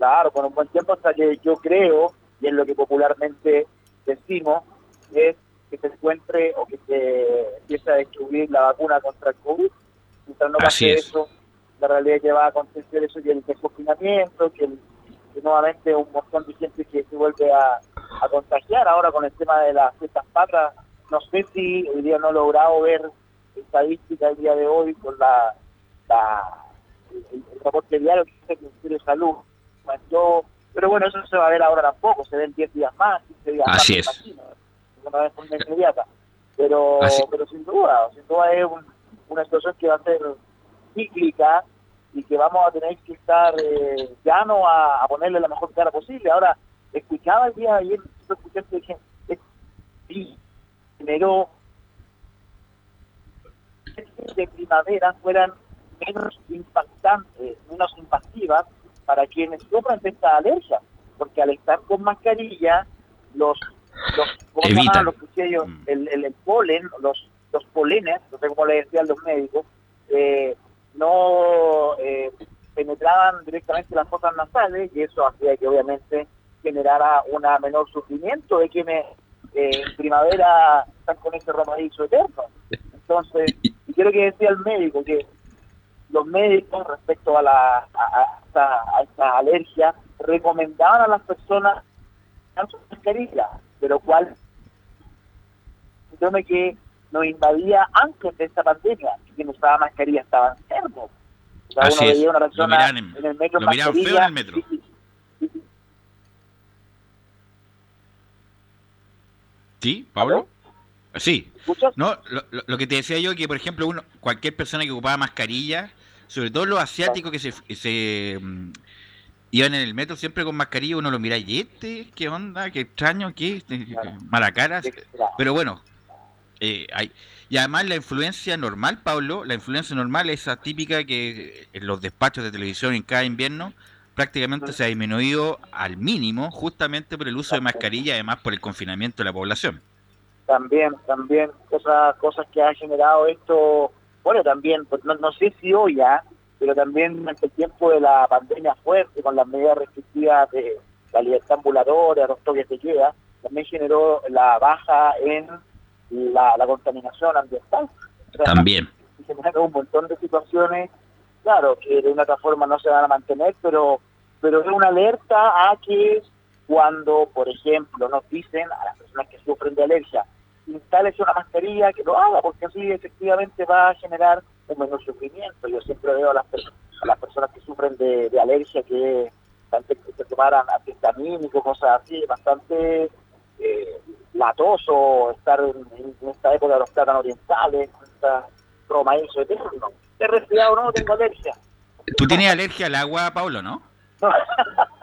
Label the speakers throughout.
Speaker 1: Claro, con un buen tiempo hasta que yo creo, y es lo que popularmente decimos, es que se encuentre o que se empiece a distribuir la vacuna contra el COVID. Mientras no pase eso, la realidad que va a acontecer eso y el desconfinamiento, que, nuevamente un montón de gente que se vuelve a, contagiar ahora con el tema de las fiestas patas. No sé si hoy día no he logrado ver estadística el día de hoy con la, el, reporte diario que dice que el Ministerio de Salud pero bueno, eso no se va a ver ahora tampoco, se ven 10 días más, 15 días
Speaker 2: Así
Speaker 1: más. Así es. una vez inmediata. Pero, pero sin duda, sin duda es una situación que va a ser cíclica y que vamos a tener que estar eh, llano a, a, ponerle la mejor cara posible. Ahora, escuchaba el día de ayer, escuché que sí, generó de primavera fueran menos impactantes, menos impactivas para quienes sufren de esta alergia, porque al estar con mascarilla, los los, los mm. el, el, polen, los, los polenes, no sé cómo le decían los médicos, eh, no eh, penetraban directamente las fosas nasales y eso hacía que obviamente generara un menor sufrimiento de quienes eh, en primavera están con ese romadizo eterno. Entonces, y quiero que decía el médico que los médicos respecto a, la, a, esta, alergia recomendaban a las personas su mascarilla, pero cual síndrome que nos invadía antes de esta pandemia, que quien usaba mascarilla estaba enfermo.
Speaker 2: O sea, uno veía una persona en, el metro lo feo en el metro. ¿Sí, Pablo? Sí. No, lo, lo, que te decía yo que, por ejemplo, uno, cualquier persona que ocupaba mascarilla sobre todo los asiáticos que se, se mm, iban en el metro siempre con mascarilla, uno lo mira y este, qué onda, qué extraño, qué este, mala cara. Pero bueno, eh, hay, y además la influencia normal, Pablo, la influencia normal, esa típica que en los despachos de televisión en cada invierno prácticamente se ha disminuido al mínimo justamente por el uso de mascarilla, además por el confinamiento de la población.
Speaker 1: También, también, cosas, cosas que ha generado esto bueno, también, pues, no, no sé si hoy ya, pero también durante el tiempo de la pandemia fuerte, con las medidas restrictivas de la libertad ambulatoria, los toques de queda, también generó la baja en la, contaminación ambiental.
Speaker 2: también.
Speaker 1: Se generó un montón de situaciones, claro, que de una otra forma no se van a mantener, pero, pero es una alerta a que cuando, por ejemplo, nos dicen a las personas que sufren de alergia, instales una mascarilla, que lo haga, porque así efectivamente va a generar un menor sufrimiento. Yo siempre veo a las, a las personas que sufren de, alergia que antes que se tomaran antihistamínicos, cosas así, bastante eh, latoso estar en, esta época de los plátanos orientales, con esta broma eso eterno. ¿He resfriado no? Tengo alergia.
Speaker 2: ¿Tú tienes alergia al agua, Pablo, no?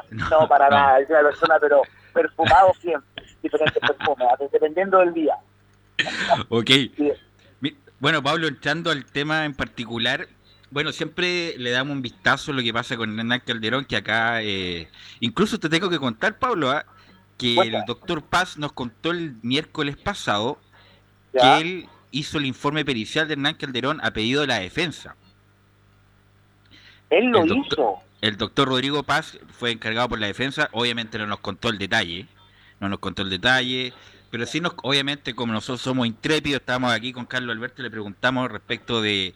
Speaker 1: No, para nada, es una persona, pero perfumado siempre, diferentes perfumes, dependiendo del día
Speaker 2: ok. Bueno, Pablo, entrando al tema en particular, bueno, siempre le damos un vistazo a lo que pasa con Hernán Calderón, que acá, eh, incluso te tengo que contar, Pablo, ¿ah? que el doctor Paz nos contó el miércoles pasado que él hizo el informe pericial de Hernán Calderón a pedido de la defensa.
Speaker 1: Él lo hizo.
Speaker 2: El doctor Rodrigo Paz fue encargado por la defensa, obviamente no nos contó el detalle, no nos contó el detalle, pero sí, nos, obviamente, como nosotros somos intrépidos, estamos aquí con Carlos Alberto, le preguntamos respecto de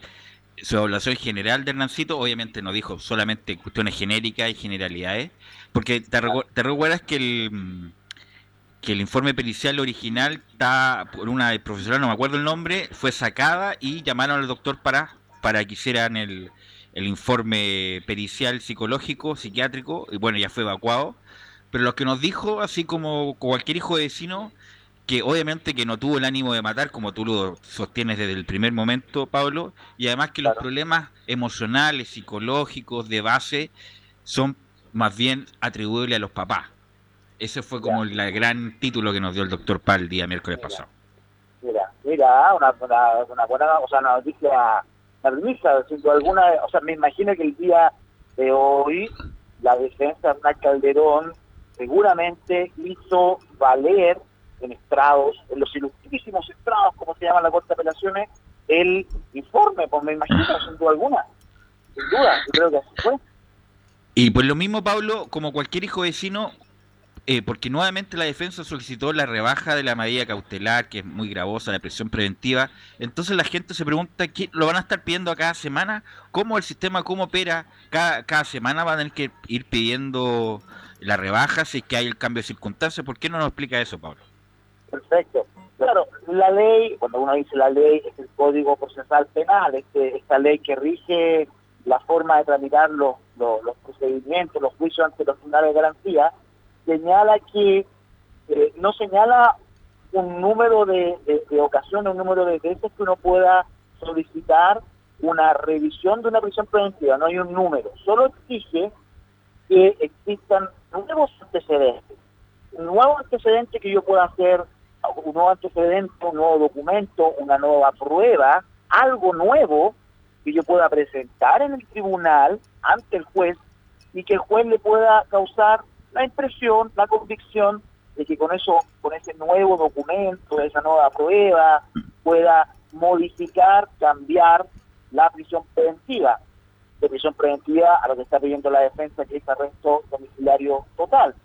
Speaker 2: su evaluación general de Hernancito. Obviamente nos dijo solamente cuestiones genéricas y generalidades, porque te, recuerdas que el, que el informe pericial original está por una profesional, no me acuerdo el nombre, fue sacada y llamaron al doctor para, para que hicieran el, el informe pericial psicológico, psiquiátrico, y bueno, ya fue evacuado. Pero lo que nos dijo, así como cualquier hijo de vecino, que obviamente que no tuvo el ánimo de matar, como tú lo sostienes desde el primer momento, Pablo, y además que los problemas emocionales, psicológicos, de base, son más bien atribuibles a los papás. Ese fue como el gran título que nos dio el doctor Pal el día miércoles pasado.
Speaker 1: Mira, mira, una, una, buena, o sea, una noticia, una sin alguna, o sea, me imagino que el día de hoy la defensa de Calderón seguramente hizo valer en estrados, en los ilustrísimos estrados, como se llama la Corte de Apelaciones, el informe, pues me imagino, sin duda alguna. Sin duda, yo creo que así fue.
Speaker 2: Y pues lo mismo, Pablo, como cualquier hijo vecino, eh, porque nuevamente la defensa solicitó la rebaja de la medida cautelar, que es muy gravosa, la presión preventiva. Entonces la gente se pregunta, ¿qué, ¿lo van a estar pidiendo a cada semana? ¿Cómo el sistema, cómo opera? Cada, cada semana van a tener que ir pidiendo la rebaja si es que hay el cambio de circunstancias. ¿Por qué no nos explica eso, Pablo?
Speaker 1: Perfecto. Claro, la ley, cuando uno dice la ley, es el Código Procesal Penal, este, esta ley que rige la forma de tramitar los, los, procedimientos, los juicios ante los tribunales de garantía, señala que eh, no señala un número de, ocasiones, un número de veces que uno pueda solicitar una revisión de una prisión preventiva, no hay un número, solo exige que existan nuevos antecedentes, un nuevo antecedente que yo pueda hacer, un nuevo antecedente, un nuevo documento, una nueva prueba, algo nuevo que yo pueda presentar en el tribunal ante el juez y que el juez le pueda causar la impresión, la convicción de que con eso, con ese nuevo documento, esa nueva prueba, pueda modificar, cambiar la prisión preventiva. De prisión preventiva a lo que está pidiendo la defensa, que es arresto domiciliario total.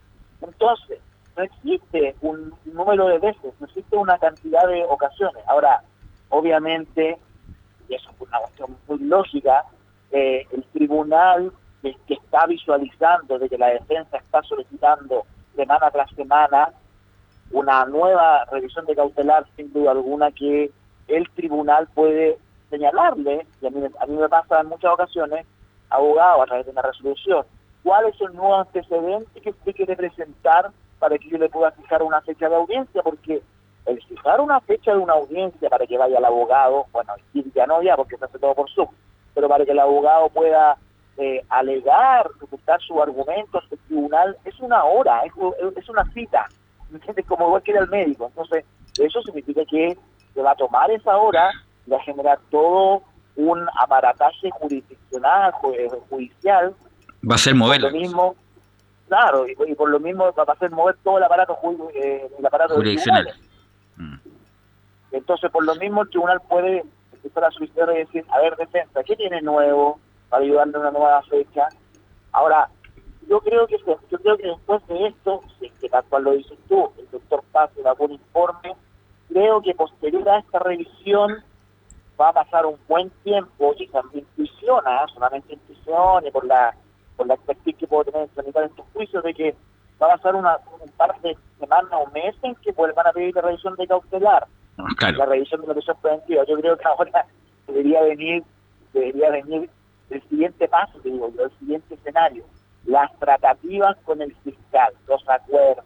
Speaker 1: Entonces, no existe un número de veces, no existe una cantidad de ocasiones. Ahora, obviamente, y eso es una cuestión muy lógica, eh, el tribunal que, está visualizando, de que la defensa está solicitando semana tras semana una nueva revisión de cautelar, sin duda alguna, que el tribunal puede señalarle, y a mí, a mí me pasa en muchas ocasiones, abogado, a través de una resolución, cuál es el nuevo antecedente que usted quiere presentar para que yo le pueda fijar una fecha de audiencia, porque el fijar una fecha de una audiencia para que vaya el abogado, bueno, ya no ya, porque se hace todo por Zoom, pero para que el abogado pueda eh, alegar, presentar su argumento ante el tribunal, es una hora, es, una cita, Como igual que ir al médico. Entonces, eso significa que se va a tomar esa hora va a generar todo un aparataje jurisdiccional, eh, judicial.
Speaker 2: Va a ser mover.
Speaker 1: Lo mismo, claro, y, por lo mismo va a hacer mover todo el aparato, eh, el aparato jurisdiccional. Mm. Entonces, por lo mismo, el tribunal puede empezar a solicitar y decir, a ver, defensa, ¿qué tiene nuevo? para ayudarle a una nueva fecha. Ahora, yo creo que yo creo que después de esto, que tal cual lo dices tú, el doctor Paz da un informe, creo que posterior a esta revisión va a pasar un buen tiempo y también intuiciona, solamente intuición y por la por la expertise que puedo tener en tramitar estos juicios de que va a pasar una, un par de semanas o meses en que vuelvan a pedir la revisión de cautelar, ah, la revisión de la prisión preventiva. Yo creo que ahora debería venir debería venir el siguiente paso, digo yo, el siguiente escenario, las tratativas con el fiscal, los acuerdos,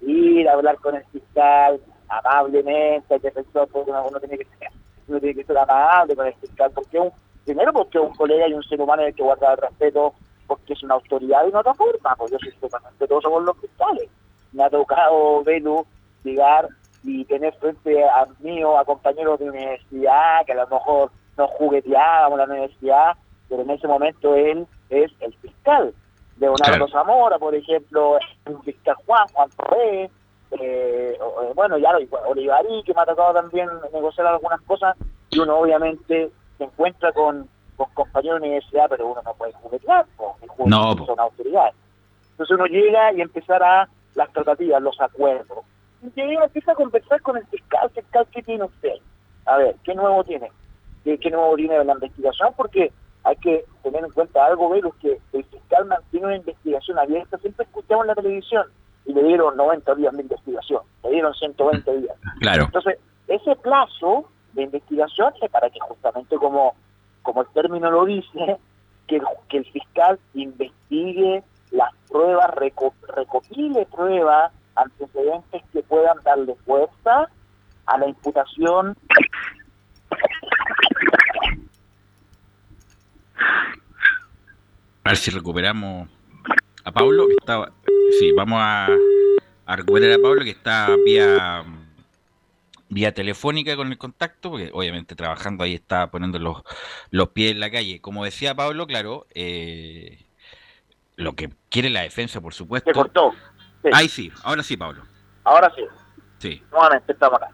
Speaker 1: ir a hablar con el fiscal amablemente, que pensó porque uno, tiene que ser, uno tiene que ser amable con el fiscal, porque un, primero porque un colega y un ser humano hay que guardar el respeto porque es una autoridad y no otra forma, pues yo soy súper respetuoso con los fiscales. Me ha tocado verlo llegar y tener frente a mí o a compañeros de universidad que a lo mejor nos jugueteábamos en la universidad pero en ese momento él es el fiscal. Leonardo Zamora, por ejemplo, un fiscal Juan, Juan Torres, eh, eh, bueno, ya Olivarí, que me ha tocado también negociar algunas cosas, y uno obviamente se encuentra con, compañeros de universidad, pero uno no puede juguetear, no. son autoridades. Entonces uno llega y empezará las tratativas, los acuerdos. Y llega, empieza a conversar con el fiscal, fiscal, ¿qué tiene usted? A ver, ¿qué nuevo tiene? ¿Qué, qué nuevo tiene de la investigación? Porque hay que tener en cuenta algo, Velus, que el fiscal mantiene una investigación abierta. Siempre escuchamos en la televisión y le dieron 90 días de investigación, le dieron 120 días.
Speaker 2: Claro.
Speaker 1: Entonces, ese plazo de investigación es para que justamente como, como el término lo dice, que, que el fiscal investigue las pruebas, recopile pruebas, antecedentes que puedan darle fuerza a la imputación
Speaker 2: A ver si recuperamos a Pablo, que estaba. Sí, vamos a, recuperar a Pablo, que está vía vía telefónica con el contacto, porque obviamente trabajando ahí está poniendo los, los pies en la calle. Como decía Pablo, claro, eh, lo que quiere la defensa, por supuesto.
Speaker 1: Se cortó.
Speaker 2: Ahí sí, ahora sí, Pablo.
Speaker 1: Ahora sí.
Speaker 2: Sí.
Speaker 1: Nuevamente estamos acá.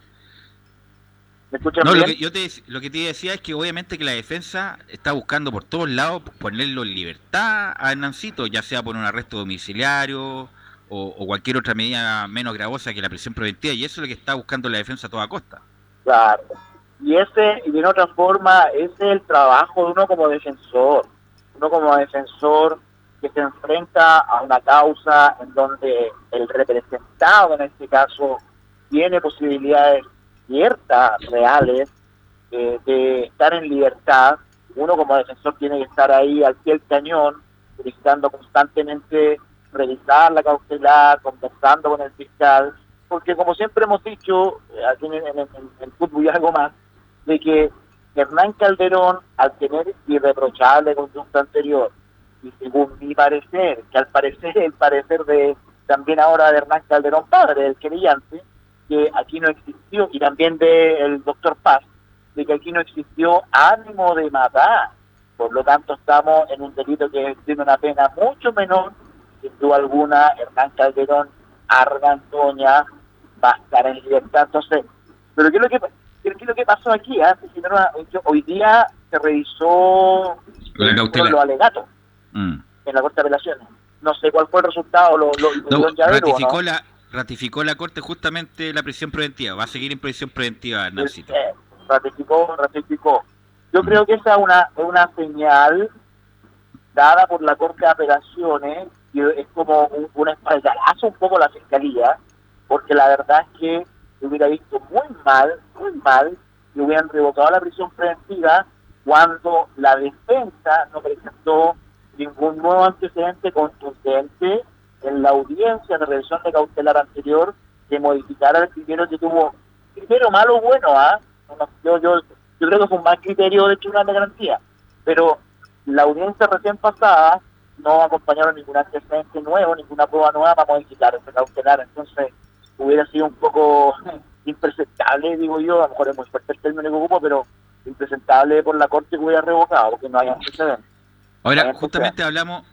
Speaker 2: ¿Me escuchas no, Lo que, yo te, lo que te decía es que obviamente que la defensa está buscando por todos lados ponerlo en libertad a Hernancito, ya sea por un arresto domiciliario o, cualquier otra medida menos gravosa que la prisión preventiva, y eso es lo que está buscando la defensa a toda costa.
Speaker 1: Claro. Y ese, y de otra forma, ese es el trabajo de uno como defensor. Uno como defensor que se enfrenta a una causa en donde el representado, en este caso, tiene posibilidades ciertas, reales, eh, de estar en libertad. Uno como defensor tiene que estar ahí al pie del cañón, solicitando constantemente revisar la cautelar, conversando con el fiscal, porque como siempre hemos dicho, eh, aquí en, el fútbol y algo más, de que Hernán Calderón, al tener irreprochable conducta anterior, y según mi parecer, que al parecer el parecer de también ahora de Hernán Calderón, padre del querellante, que aquí no existió, y también del doctor Paz, de que aquí no existió ánimo de matar. Por lo tanto, estamos en un delito que tiene una pena mucho menor, sin duda alguna, Hernán Calderón, Argantoña, va a estar en libertad. Entonces, pero ¿qué es lo que, qué es lo que pasó aquí? Ah? Hoy día se revisó
Speaker 2: lo
Speaker 1: alegato mm. en la Corte de Apelaciones. No sé cuál fue el resultado. Lo,
Speaker 2: lo, ratificó la ratificó la Corte justamente la prisión preventiva. Va a seguir en prisión preventiva, Nancy.
Speaker 1: Eh, ratificó, ratificó. Yo creo que esa es una, una señal dada por la Corte de Apelaciones, y es como un, un espaldarazo un poco la Fiscalía, porque la verdad es que hubiera visto muy mal, muy mal, que hubieran revocado la prisión preventiva cuando la defensa no presentó ningún nuevo antecedente contundente en la audiencia de revisión de cautelar anterior que modificara el criterio que tuvo, criterio malo o bueno, ¿ah? Yo, yo, yo creo que fue un mal criterio de tribunal de garantía, pero la audiencia recién pasada no acompañaron ningún antecedente nuevo, ninguna prueba nueva para modificar ese cautelar, entonces hubiera sido un poco impresentable, digo yo, a lo mejor es muy fuerte el término que ocupo, pero impresentable por la corte que hubiera revocado, porque no hay antecedentes.
Speaker 2: Ahora, justamente hablamos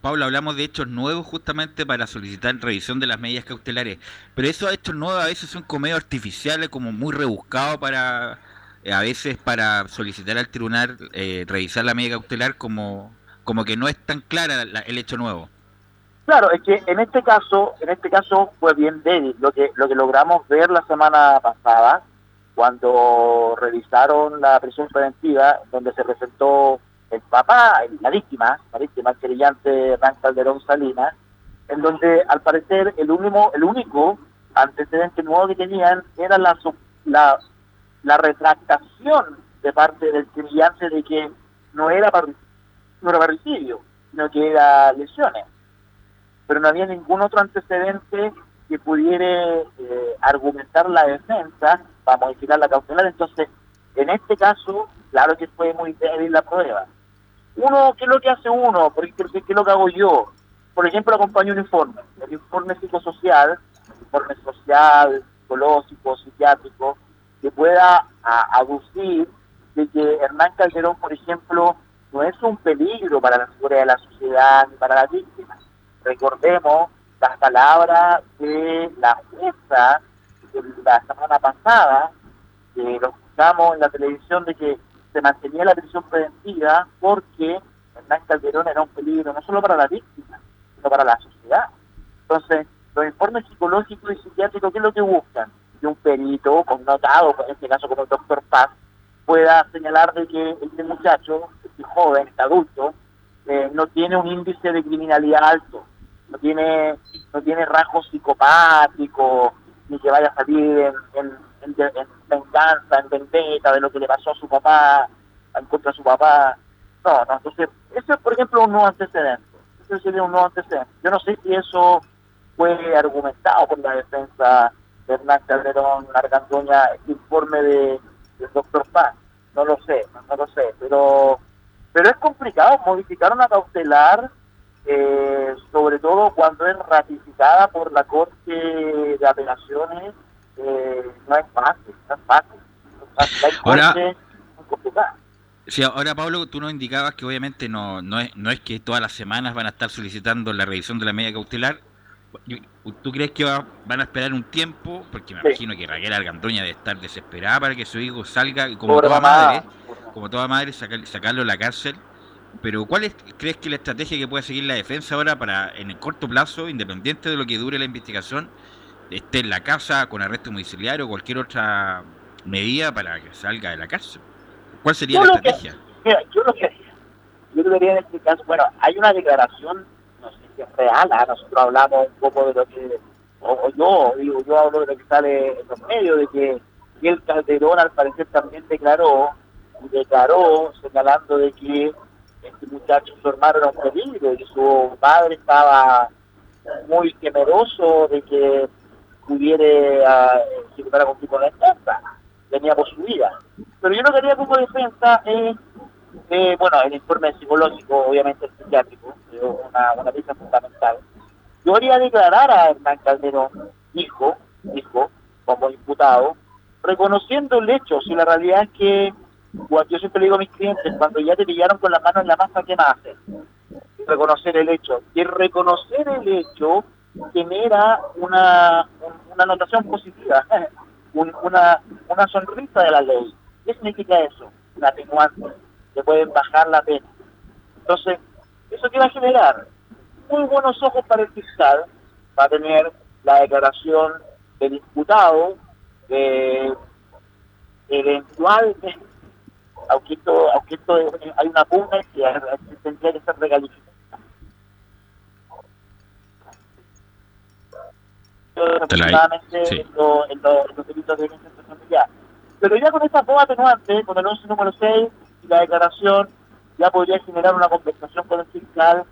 Speaker 2: Pablo, hablamos de hechos nuevos justamente para solicitar revisión de las medidas cautelares, pero esos hechos nuevos a veces son como medio artificiales, como muy rebuscados para, eh, a veces para solicitar al tribunal eh, revisar la medida cautelar como, como que no es tan clara el hecho nuevo.
Speaker 1: Claro, es que en este caso, en este caso fue bien débil. Lo que, lo que logramos ver la semana pasada, cuando revisaron la prisión preventiva, donde se presentó el papá, la víctima, la víctima, el querellante Hernán Calderón Salinas, en donde al parecer el único, el único antecedente nuevo que tenían era la, la, la retractación de parte del querellante de que no era, no era parricidio, sino que era lesiones. Pero no había ningún otro antecedente que pudiera eh, argumentar la defensa para modificar la cautelar. Entonces, en este caso, claro que fue muy débil la prueba uno, ¿qué es lo que hace uno? ¿Qué, qué es lo que hago yo? Por ejemplo, acompaño un informe, el informe psicosocial, informe social, psicológico, psiquiátrico, que pueda aducir de que Hernán Calderón, por ejemplo, no es un peligro para la seguridad de la sociedad ni para las víctimas. Recordemos las palabras de la jueza de la semana pasada, que lo escuchamos en la televisión de que se mantenía la prisión preventiva porque Hernán Calderón era un peligro no solo para la víctima, sino para la sociedad. Entonces, los informes psicológicos y psiquiátricos, ¿qué es lo que buscan? Que un perito connotado, en este caso como el doctor Paz, pueda señalar de que este muchacho, este joven, este adulto, eh, no tiene un índice de criminalidad alto, no tiene, no tiene rasgos psicopáticos, ni que vaya a salir en en, venganza, en vendetta de lo que le pasó a su papá, en contra de su papá. No, no, entonces, ese es, por ejemplo, un nuevo antecedente. Ese sería un nuevo antecedente. Yo no sé si eso fue argumentado por la defensa de Hernán Calderón Argandoña, este informe de, del doctor Paz. No lo sé, no, lo sé, pero pero es complicado modificar una cautelar, eh, sobre todo cuando es ratificada por la Corte de Apelaciones eh, no es fácil, no es fácil.
Speaker 2: ahora, Sí, ahora Pablo, tú nos indicabas que obviamente no, no, es, no es que todas las semanas van a estar solicitando la revisión de la media cautelar, ¿Tú crees que van a esperar un tiempo? Porque me imagino que Raquel Argandoña debe estar desesperada para que su hijo salga, como toda madre, como toda madre, sacarlo de la cárcel. Pero ¿cuál es, crees que la estrategia que puede seguir la defensa ahora para, en el corto plazo, independiente de lo que dure la investigación, esté en la casa con arresto domiciliario o cualquier otra medida para que salga de la cárcel? ¿Cuál sería la estrategia?
Speaker 1: yo lo que yo debería en este caso, bueno, hay una declaración, no sé si es real, ¿ah? nosotros hablamos un poco de lo que, o, yo, digo, yo hablo de lo que sale en los medios, de que el Calderón al parecer también declaró, declaró señalando de que este muchacho, su hermano era un peligro y su padre estaba muy temeroso de que pudiera ejecutar algún tipo de defensa, venía por su vida. Pero yo no quería como defensa eh, eh, bueno, el informe psicológico, obviamente el psiquiátrico, una, una pieza fundamental. Yo haría declarar a Hernán Calderón, hijo, hijo, como imputado, reconociendo el hecho, si la realidad es que, yo siempre le digo a mis clientes, cuando ya te pillaron con las manos en la masa, ¿qué más hacer? Reconocer el hecho. Y reconocer el hecho genera una, una anotación positiva, una, una sonrisa de la ley. ¿Qué significa eso? La atenuante se pueden bajar la pena. Entonces, ¿eso qué va a generar? Muy buenos ojos para el fiscal, va a tener la declaración del imputado, de eventual, aunque esto, aunque esto hay una pugna que tendría que ser regalificada. Aproximadamente en, los delitos de violencia familiar. Pero ya con esta voz atenuante, con el 11 número 6, la declaración ya podría generar una conversación con el fiscal,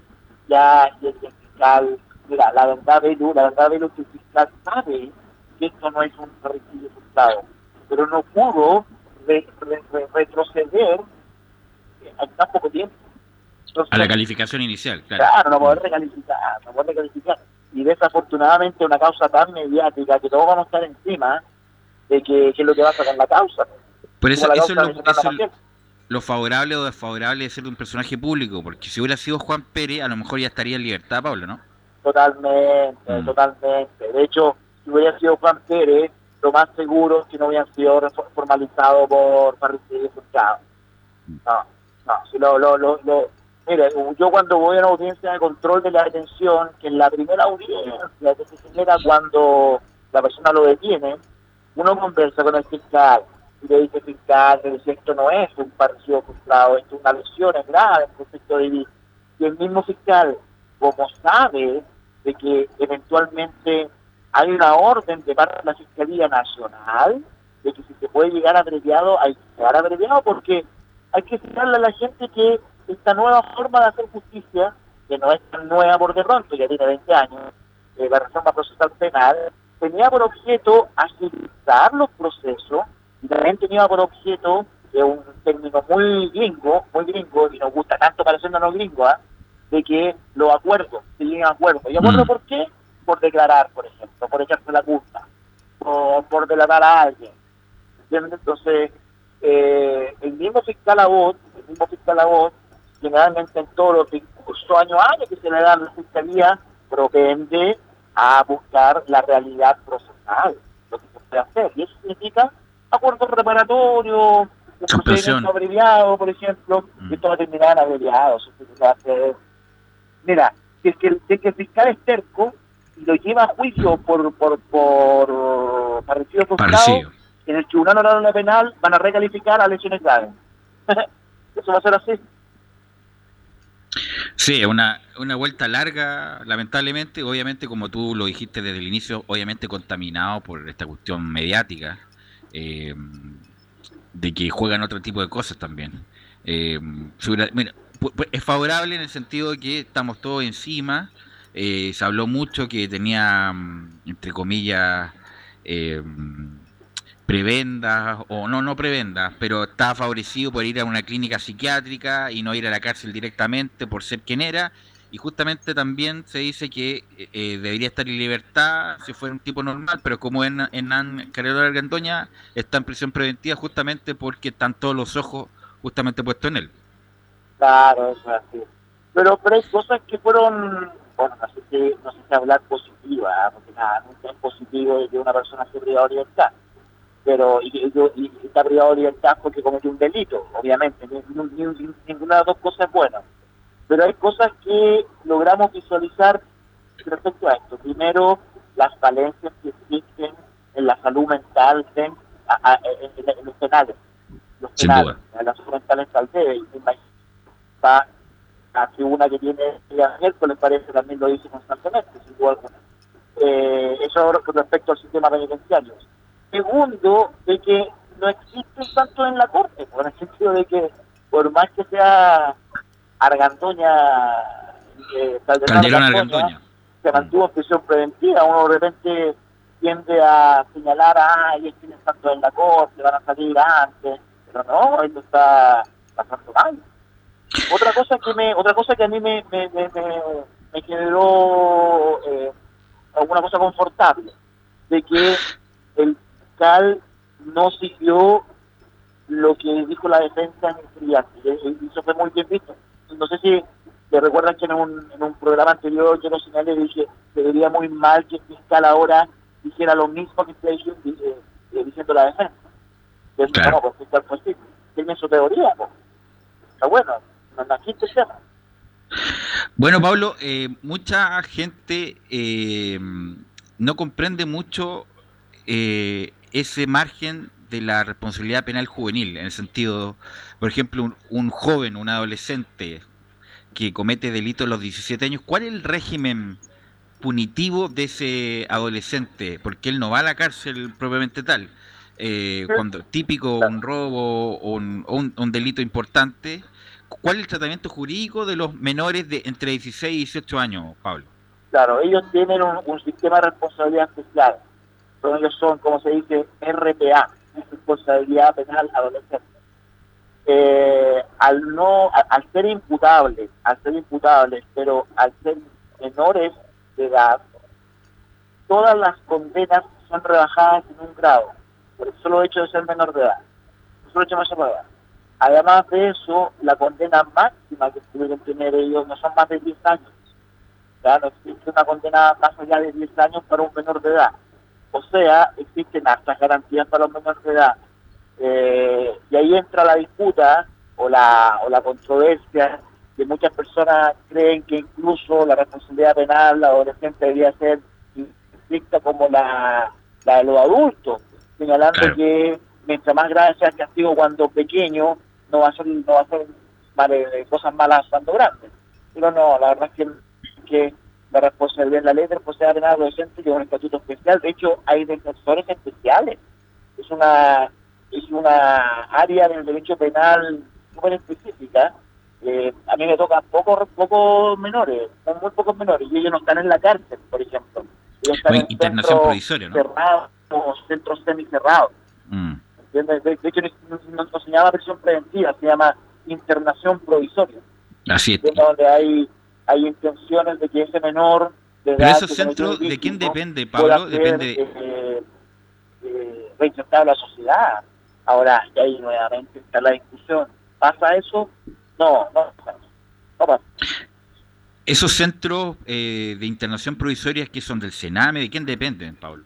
Speaker 1: ya el, fiscal, mira, la verdad, Belu, la verdad, Belu, que el fiscal sabe que esto no es un parricidio frustrado, pero no pudo retroceder en tan poco tiempo.
Speaker 2: a la calificación inicial,
Speaker 1: claro. Claro, no poder recalificar, no poder recalificar. Y desafortunadamente una causa tan mediática que todos vamos a estar encima de que, es lo que va a sacar la causa.
Speaker 2: Por eso, eso, es lo, eso, lo favorable o desfavorable de ser un personaje público, porque si hubiera sido Juan Pérez, a lo mejor ya estaría en libertad, Pablo, ¿no?
Speaker 1: Totalmente, mm. totalmente. De hecho, si hubiera sido Juan Pérez, lo más seguro es que no hubieran sido formalizado por parricidio juzgado. No, no, si lo, lo, lo, lo, mire, yo cuando voy a una audiencia de control de la detención, que en la primera audiencia que se genera cuando la persona lo detiene, uno conversa con el fiscal, y le dice fiscal, esto no es un parecido frustrado, esto es una lesión grave en el contexto de vida. Y el mismo fiscal, como sabe de que eventualmente hay una orden de parte de la Fiscalía Nacional de que si se puede llegar abreviado, hay que llegar abreviado porque hay que explicarle a la gente que esta nueva forma de hacer justicia, que no es tan nueva por de pronto, ya tiene 20 años, eh, la reforma procesal penal, tenía por objeto agilizar los procesos y también tenía por objeto de un término muy gringo, muy gringo, y nos gusta tanto pareciéndonos gringo, ¿ah? de que los acuerdos se lleguen a acuerdos. ¿Y acuerdo mm. por qué? Por declarar, por ejemplo, por echarse la culpa, o por delatar a alguien. Entonces, eh, el mismo fiscal a voz, el mismo fiscal a voz, generalmente en todos los discursos año a año que se le da a la fiscalía, propende a buscar la realidad procesal, lo que se puede hacer. Y eso significa acuerdo preparatorio, un procedimiento abreviado, por ejemplo, mm. y esto va a terminar abreviado. Mira, si es, que, el fiscal es terco y lo lleva a juicio por, por, por parecido frustrado, en el Tribunal Oral Penal van a recalificar a lesiones graves. Eso va a ser así.
Speaker 2: Sí, una, una vuelta larga, lamentablemente, obviamente, como tú lo dijiste desde el inicio, obviamente contaminado por esta cuestión mediática, eh, de que juegan otro tipo de cosas también. Eh, es favorable en el sentido de que estamos todos encima. Eh, se habló mucho que tenía, mm, entre comillas, eh, prebendas, o no, no prebendas, pero estaba favorecido por ir a una clínica psiquiátrica y no ir a la cárcel directamente por ser quien era y justamente también se dice que eh, eh, debería estar en libertad si fuera un tipo normal, pero como en, en Carrero de Argandoña está en prisión preventiva justamente porque están todos los ojos justamente puestos en él.
Speaker 1: Claro, eso es así. Pero, pero hay cosas que fueron, bueno, no sé si, no sé si hablar positiva, ¿ah? porque nada, nunca es positivo de que una persona privada de libertad. Pero, y, y, está privado de libertad porque cometió un delito, obviamente, ninguna de las dos cosas es buena. Pero hay cosas que logramos visualizar respecto a esto. Primero, las falencias que existen en la salud mental en, los penales. Los penales, en la salud mental en y va a tribuna que tiene el miércoles, parece también lo dice constantemente, sin duda alguna. Eh, eso con respecto al sistema penitenciario. Segundo, de que no existe tanto en la Corte, por el sentido de que por más que sea Argandoña,
Speaker 2: eh, Calderón Argandoña,
Speaker 1: se mantuvo en prisión preventiva, uno de repente tiende a señalar, ah, ellos tienen tanto en la Corte, van a salir antes, pero no, esto está pasando mal. Otra cosa que me, otra cosa que a mí me, me, me, me generó eh, alguna cosa confortable, de que el fiscal no siguió lo que dijo la defensa en el y eso fue muy bien visto. No sé si te recuerdan que en un, en un programa anterior yo lo señalé y dije que sería muy mal que el fiscal ahora dijera lo mismo que está diciendo, eh, eh, diciendo la defensa. Claro. No, pues fiscal posible. Tiene su teoría, pues. Está bueno,
Speaker 2: bueno, Pablo, eh, mucha gente eh, no comprende mucho eh, ese margen de la responsabilidad penal juvenil, en el sentido, por ejemplo, un, joven, un adolescente que comete delito a los 17 años, ¿cuál es el régimen punitivo de ese adolescente? Porque él no va a la cárcel propiamente tal. cuando típico un robo o un delito importante, ¿Cuál es el tratamiento jurídico de los menores de entre 16 y 18 años, Pablo?
Speaker 1: Claro, ellos tienen un, sistema de responsabilidad especial. ellos son, como se dice, RPA, responsabilidad penal adolescente. Eh, al no, al, ser imputables, al ser imputables, pero al ser menores de edad, todas las condenas son rebajadas en un grado, por el solo hecho de ser menor de edad. Por el solo hecho de de edad. Además de eso, la condena máxima que pudieron tener ellos no son más de 10 años. Ya no existe una condena más allá de 10 años para un menor de edad. O sea, existen altas garantías para los menores de edad. Eh, y ahí entra la disputa o la, o la controversia que muchas personas creen que incluso la responsabilidad penal la adolescente debería ser estricta como la, la de los adultos, señalando que mientras más grave sea el castigo cuando pequeño, no va a ser, no va a ser cosas malas cuando grandes. Pero no, la verdad es que, que la responsabilidad de la ley de responsabilidad penal adolescente tiene un estatuto especial. De hecho, hay defensores especiales. Es una es una área del derecho penal súper específica. Eh, a mí me tocan pocos pocos menores, muy pocos menores, y ellos no están en la cárcel, por ejemplo. Ellos están en
Speaker 2: internación provisoria, ¿no?
Speaker 1: Cerrados, centros semicerrados. Mm. De, hecho, no, se llama prisión preventiva, se llama internación provisoria.
Speaker 2: Así es.
Speaker 1: Donde hay, hay intenciones de que ese menor...
Speaker 2: De Pero esos centros, ¿de quién depende, Pablo? depende...
Speaker 1: Eh, eh, a la sociedad. Ahora, y ahí nuevamente está la discusión. ¿Pasa eso? No, no pasa. No pasa.
Speaker 2: ¿Esos centros eh, de internación provisoria que son del Sename, de quién dependen, Pablo?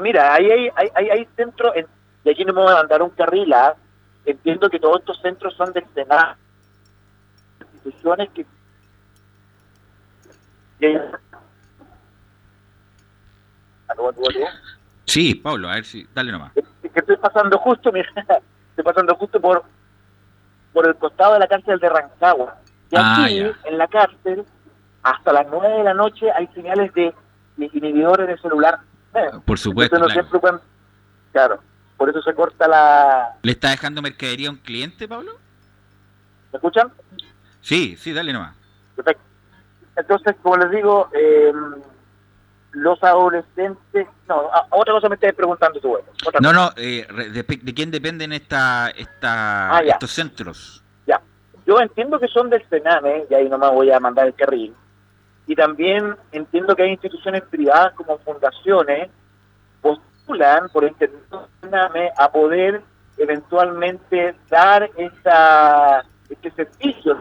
Speaker 1: mira, ahí hay, hay, hay, hay centros, y aquí no me voy a mandar un carril, ¿ah? entiendo que todos estos centros son del Senado, instituciones que...
Speaker 2: Sí, Pablo, a ver si, dale nomás.
Speaker 1: que estoy pasando justo, mira, estoy pasando justo por por el costado de la cárcel de Rancagua. Y ah, aquí, en la cárcel, hasta las nueve de la noche hay señales de, inhibidores de celular.
Speaker 2: Por supuesto.
Speaker 1: claro. claro por eso se corta la...
Speaker 2: ¿Le está dejando mercadería a un cliente, Pablo?
Speaker 1: ¿Me escuchan?
Speaker 2: Sí, sí, dale nomás.
Speaker 1: Perfecto. Entonces, como les digo, em, los adolescentes... No, otra cosa me estás preguntando tú.
Speaker 2: No, no, eh, de, quién dependen esta, esta, ah, estos centros?
Speaker 1: Ya, yo entiendo que son del Sename, y ahí nomás voy a mandar el carril, y también entiendo que hay instituciones privadas como fundaciones por internet a poder eventualmente dar esa, este servicio.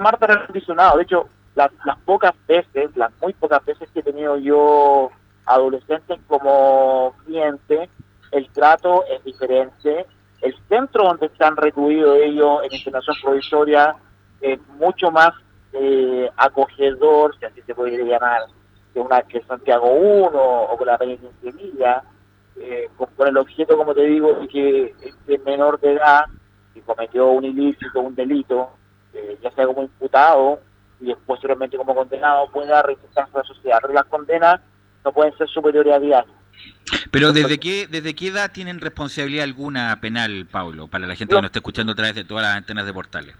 Speaker 1: Marta recondicionado. De hecho, las, las pocas veces, las muy pocas veces que he tenido yo adolescentes como cliente, el trato es diferente. El centro donde están recluidos ellos en internación provisoria es mucho más eh, acogedor, si así se puede llamar, que una que Santiago 1 o con la Sevilla, eh, con, el objeto, como te digo, de que este menor de edad que cometió un ilícito, un delito, eh, ya sea como imputado y posteriormente como condenado, pueda reinsertarse a la sociedad. Pero las condenas no pueden ser superiores a 10
Speaker 2: Pero ¿desde qué, ¿desde qué edad tienen responsabilidad alguna penal, Pablo, para la gente que nos está escuchando a través de todas las antenas de portales?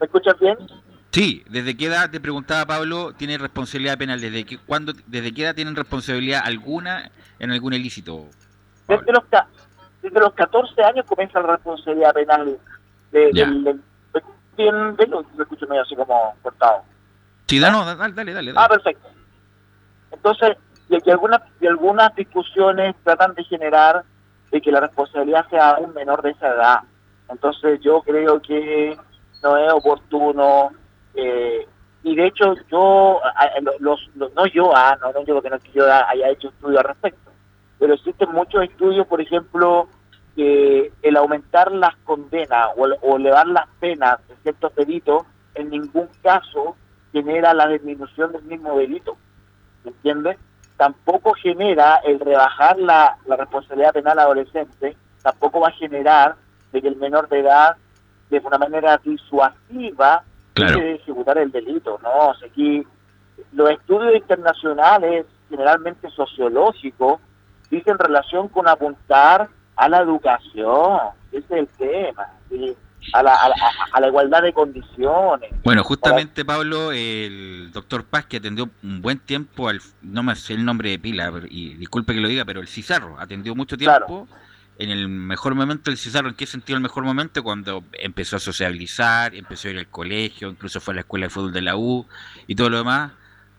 Speaker 1: ¿Me escuchas bien?
Speaker 2: Sí, ¿desde qué edad, te preguntaba Pablo, tiene responsabilidad penal? ¿Desde qué, cuándo, ¿Desde qué edad tienen responsabilidad alguna en algún ilícito?
Speaker 1: Desde los, desde los 14 años comienza la responsabilidad penal de, del, bien, lo escucho medio así como cortado.
Speaker 2: Sí, dale, dale, dale, dale.
Speaker 1: Ah, perfecto. Entonces, y que algunas, y algunas discusiones tratan de generar de que la responsabilidad sea un menor de esa edad. Entonces yo creo que no es oportuno eh, y de hecho yo los, no yo ah, no, no digo que no que yo haya hecho estudios al respecto pero existen muchos estudios por ejemplo que el aumentar las condenas o, o elevar las penas de ciertos delitos en ningún caso genera la disminución del mismo delito ¿me entiendes? tampoco genera el rebajar la, la responsabilidad penal adolescente tampoco va a generar de que el menor de edad de una manera disuasiva de ejecutar el delito. No, aquí los estudios internacionales, generalmente sociológicos, dicen relación con apuntar a la educación. Ese es el tema. A la, a, la, igualdad de condiciones.
Speaker 2: Bueno, justamente Pablo, el doctor Paz, que atendió un buen tiempo, al, no me sé el nombre de pila, y disculpe que lo diga, pero el Cizarro atendió mucho tiempo en el mejor momento del Cizarro, ¿en qué sentido el mejor momento? Cuando empezó a socializar, empezó a ir al colegio, incluso fue a la escuela de fútbol de la U y todo lo demás.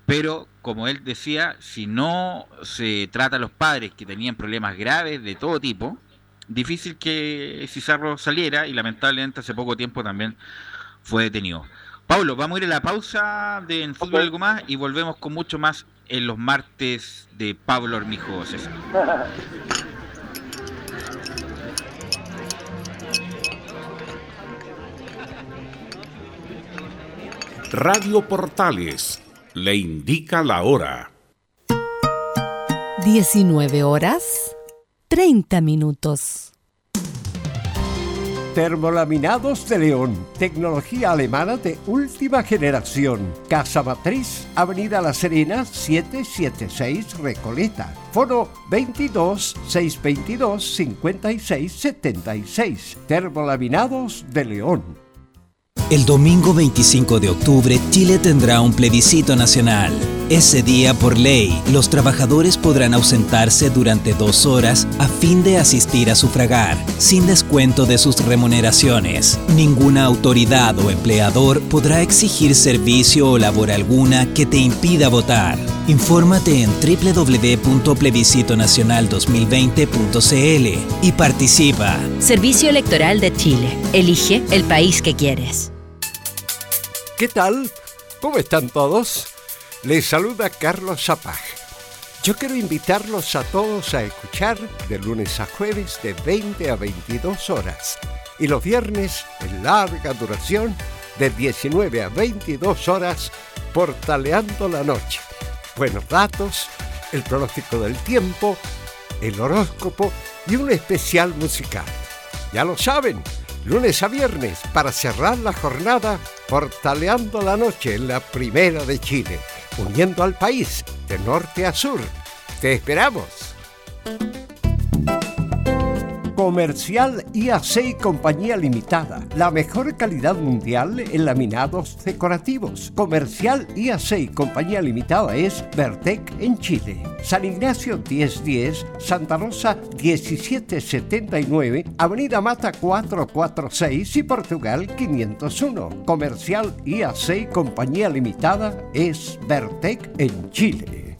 Speaker 2: Pero, como él decía, si no se trata a los padres que tenían problemas graves de todo tipo, difícil que Cizarro saliera y lamentablemente hace poco tiempo también fue detenido. Pablo, vamos a ir a la pausa de en Fútbol Algo Más y volvemos con mucho más en los martes de Pablo Hormijo César.
Speaker 3: Radio Portales le indica la hora.
Speaker 4: 19 horas 30 minutos.
Speaker 5: Termolaminados de León, tecnología alemana de última generación. Casa Matriz, Avenida La Serena, 776 Recoleta. Foro 22 622 56 76. Termolaminados de León.
Speaker 6: El domingo 25 de octubre, Chile tendrá un plebiscito nacional. Ese día, por ley, los trabajadores podrán ausentarse durante dos horas a fin de asistir a sufragar, sin descuento de sus remuneraciones. Ninguna autoridad o empleador podrá exigir servicio o labor alguna que te impida votar. Infórmate en www.plebiscitonacional2020.cl y participa.
Speaker 7: Servicio Electoral de Chile. Elige el país que quieres.
Speaker 5: ¿Qué tal? ¿Cómo están todos? Les saluda Carlos Zapag. Yo quiero invitarlos a todos a escuchar de lunes a jueves de 20 a 22 horas y los viernes en larga duración de 19 a 22 horas portaleando la noche. Buenos datos, el pronóstico del tiempo, el horóscopo y un especial musical. Ya lo saben, lunes a viernes para cerrar la jornada portaleando la noche en la primera de Chile, uniendo al país de norte a sur. Te esperamos. Comercial IAC Compañía Limitada. La mejor calidad mundial en laminados decorativos. Comercial IAC Compañía Limitada es Vertec en Chile. San Ignacio 1010, Santa Rosa 1779, Avenida Mata 446 y Portugal 501. Comercial IAC y Compañía Limitada es Vertec en Chile.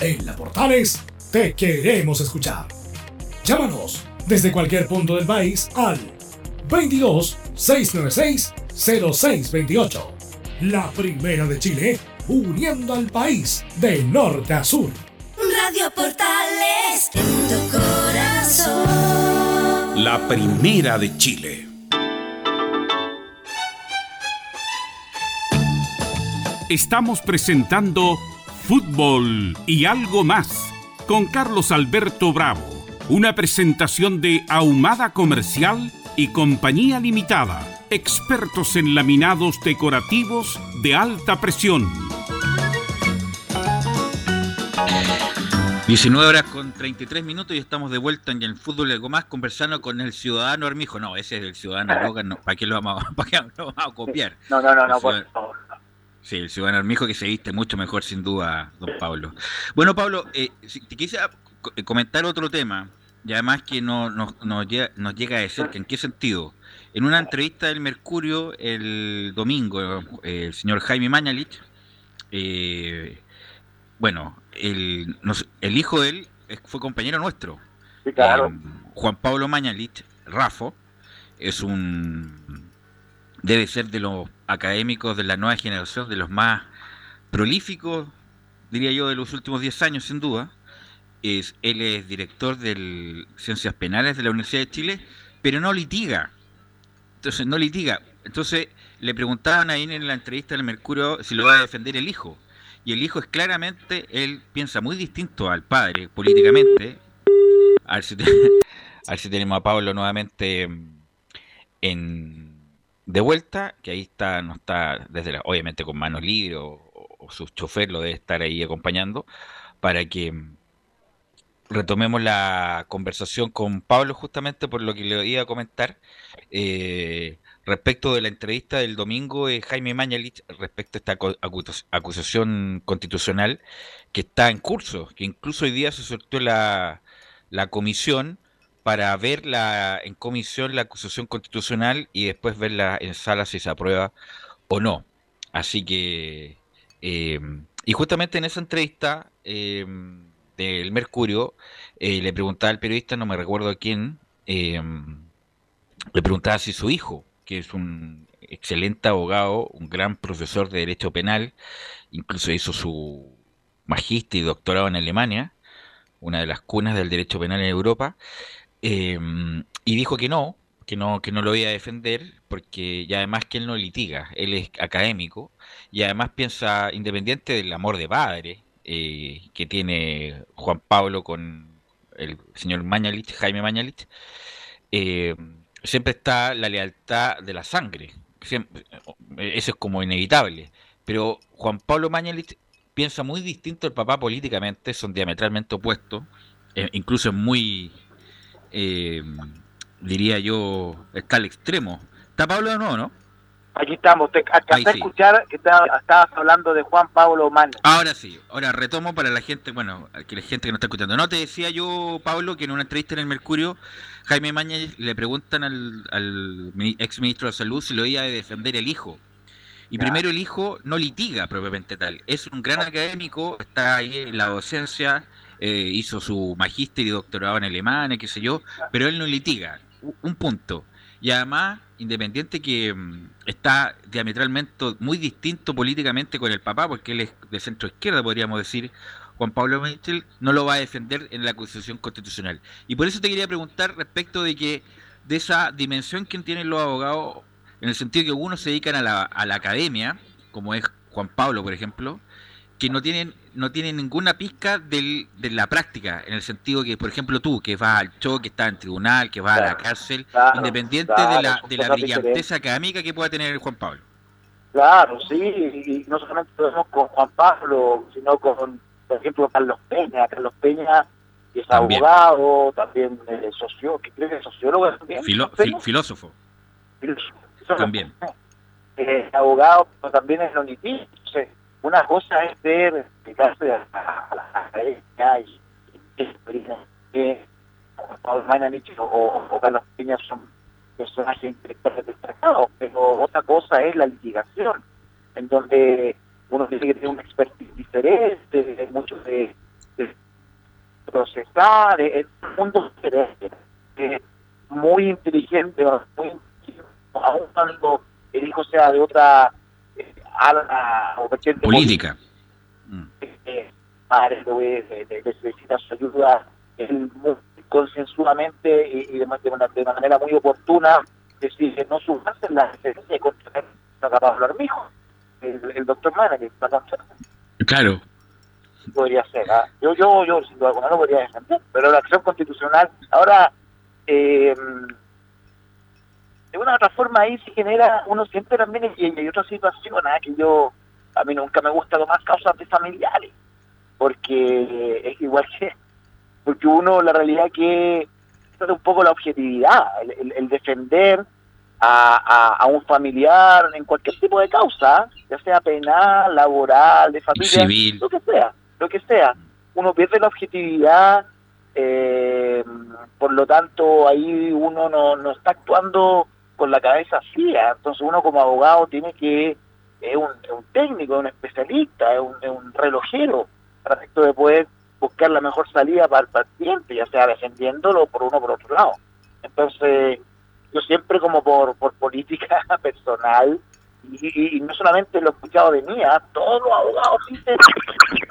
Speaker 8: En la Portales te queremos escuchar. Llámanos desde cualquier punto del país al 22 696 0628. La primera de Chile, uniendo al país de norte a sur.
Speaker 9: Radio Portales en tu corazón.
Speaker 3: La primera de Chile. Estamos presentando Fútbol y algo más con Carlos Alberto Bravo. Una presentación de Ahumada Comercial y Compañía Limitada. Expertos en laminados decorativos de alta presión.
Speaker 2: 19 horas con 33 minutos y estamos de vuelta en el fútbol algo más conversando con el ciudadano Armijo. No, ese es el ciudadano Logan, no, ¿para qué lo vamos, a- para qué lo vamos a copiar?
Speaker 1: No, no, no, no, por favor.
Speaker 2: Sí, el ciudadano Armijo que se viste mucho mejor sin duda, don Pablo. Bueno, Pablo, eh, si te quisiera co- eh, comentar otro tema, y además que no, no- nos llega, nos llega de cerca, ¿en qué sentido? En una entrevista del Mercurio el domingo, el señor Jaime Mañalich, eh, bueno, el, nos- el hijo de él fue compañero nuestro,
Speaker 1: Sí, claro.
Speaker 2: eh, Juan Pablo Mañalich, Rafo, es un debe ser de los académicos de la nueva generación, de los más prolíficos, diría yo, de los últimos 10 años, sin duda. Es, él es director de Ciencias Penales de la Universidad de Chile, pero no litiga. Entonces, no litiga. Entonces, le preguntaban ahí en la entrevista del Mercurio si lo va a defender el hijo. Y el hijo es claramente, él piensa muy distinto al padre políticamente. A ver si, tenemos a Pablo nuevamente mm, en, de vuelta, que ahí está, no está, desde la- obviamente con manos libres o, o su chofer lo debe estar ahí acompañando, para que mm, retomemos la conversación con Pablo justamente por lo que le iba a comentar eh, respecto de la entrevista del domingo de Jaime Mañalich respecto a esta acu- acu- acusación constitucional que está en curso, que incluso hoy día se sorteó la, la comisión para ver la, en comisión la acusación constitucional y después verla en sala si se aprueba o no. Así que, eh, y justamente en esa entrevista eh, del Mercurio, eh, le preguntaba al periodista, no me recuerdo a quién, eh, le preguntaba si su hijo, que es un excelente abogado, un gran profesor de Derecho Penal, incluso hizo su magíster y doctorado en Alemania, una de las cunas del derecho penal en Europa, eh, y dijo que no, que no, que no lo iba a defender, porque además que él no litiga, él es académico, y además piensa, independiente del amor de padre eh, que tiene Juan Pablo con el señor Mañalich, Jaime Mañalich, eh, siempre está la lealtad de la sangre, siempre, eso es como inevitable, pero Juan Pablo Mañalich piensa muy distinto al papá políticamente, son diametralmente opuestos, eh, incluso es muy, eh, diría yo, está al extremo. ¿Está Pablo de nuevo, no?
Speaker 1: Aquí estamos. Te alcancé
Speaker 2: Ahí
Speaker 1: a
Speaker 2: sí.
Speaker 1: escuchar que estaba- estabas hablando de Juan Pablo Mano.
Speaker 2: Ahora sí, ahora retomo para la gente, bueno, que la gente que nos está escuchando. No, te decía yo, Pablo, que en una entrevista en el Mercurio, Jaime Mañez le preguntan al, al ex ministro de Salud si lo iba a defender el hijo. Y
Speaker 1: Ya.
Speaker 2: primero el hijo no litiga propiamente tal. Es un gran académico, está ahí en la docencia, eh, hizo su magíster y doctorado en Alemania, qué sé yo, pero él no litiga. Un punto. Y además, independiente que mm, está diametralmente muy distinto políticamente con el papá, porque él es de centro izquierda, podríamos decir, Juan Pablo Mitchell no lo va a defender en la acusación constitucional. Y por eso te quería preguntar respecto de que de esa dimensión que tienen los abogados, en el sentido que algunos se dedican a la, a la academia, como es Juan Pablo, por ejemplo, que no tienen no tienen ninguna pizca del, de la práctica, en el sentido que, por ejemplo, tú, que vas al show, que estás en tribunal, que vas a la
Speaker 1: Claro,
Speaker 2: cárcel,
Speaker 1: claro,
Speaker 2: independiente
Speaker 1: claro,
Speaker 2: de la, de la brillanteza académica que pueda tener el Juan Pablo.
Speaker 1: Claro, sí, y no solamente lo vemos con Juan Pablo, sino con, por ejemplo, Carlos Peña. Carlos Peña que es
Speaker 2: También.
Speaker 1: abogado, también eh, sociólogo, que creo que es sociólogo también.
Speaker 2: Filósofo, también.
Speaker 1: eh, abogado, pero también es litigia. Una cosa es ver, a, a la academia y que Pablo Mañanich o, o, Carlos Peña son personajes intelectuales destacados, pero otra cosa es la litigación, en donde uno tiene que tener una expertise diferente, de mucho de, procesar, es un mundo diferente, muy inteligente, muy aún cuando el hijo sea de otra o vertiente
Speaker 2: Política.
Speaker 1: eh, padre le, le- le necesita su ayuda consensuadamente y, y de, de manera muy oportuna decide no sumarse en la diferencia de contratar a Pablo Armijo, el, el doctor Mana, que está cansado.
Speaker 2: Claro.
Speaker 1: podría ser. ¿ah? Yo, yo, yo, sin duda alguna, lo podría defender, pero la acción constitucional, ahora, eh, de una u otra forma ahí se genera, uno siempre también, y hay otra situación, ¿ah? que yo, a mí nunca me gusta tomar causas de familiares, porque es igual que, porque uno, la realidad que es un poco la objetividad, el, el- el defender a, a- a un familiar en cualquier tipo de causa, ya sea penal, laboral, de familia,
Speaker 2: Civil.
Speaker 1: lo que sea, lo que sea. Uno pierde la objetividad, eh, por lo tanto ahí uno no, no está actuando con la cabeza fría, entonces uno como abogado tiene que, es un, es un técnico, es un especialista, es un, es un relojero, para efecto de poder buscar la mejor salida para el paciente, ya sea defendiéndolo por uno o por otro lado. Entonces, yo siempre como por, por política personal, y, no solamente lo he escuchado de mí, ¿ah? todos los abogados dicen,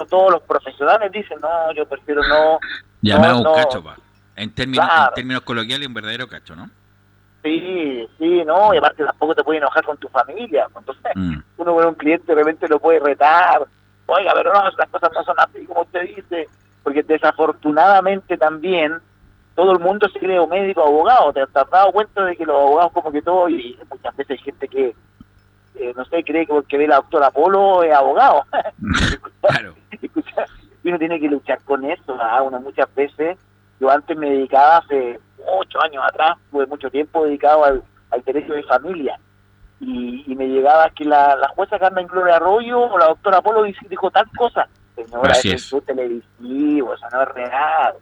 Speaker 1: todos los profesionales dicen, no, yo prefiero no,
Speaker 2: Llamar a
Speaker 1: No,
Speaker 2: un
Speaker 1: no.
Speaker 2: cacho, pa. En términos,
Speaker 1: Claro.
Speaker 2: en términos coloquiales, un verdadero cacho, ¿no?
Speaker 1: Sí, sí, no, y aparte tampoco te puede enojar con tu familia, entonces
Speaker 2: Mm.
Speaker 1: uno con un cliente de repente lo puede retar, oiga, pero no, las cosas no son así como usted dice, porque desafortunadamente también todo el mundo se cree o médico abogado, te, has dado cuenta de que los abogados como que todo, y muchas veces hay gente que, eh, no sé, cree que porque ve la doctora Polo es abogado.
Speaker 2: Claro.
Speaker 1: Uno tiene que luchar con eso, ¿ah? uno muchas veces, yo antes me dedicaba hace ocho años atrás, tuve mucho tiempo dedicado al, al derecho de familia, y, y me llegaba que la, la jueza Carmen Gloria Arroyo o la doctora Polo dijo tal cosa, señora,
Speaker 2: Así
Speaker 1: eso
Speaker 2: es.
Speaker 1: un televisivo, eso no es real,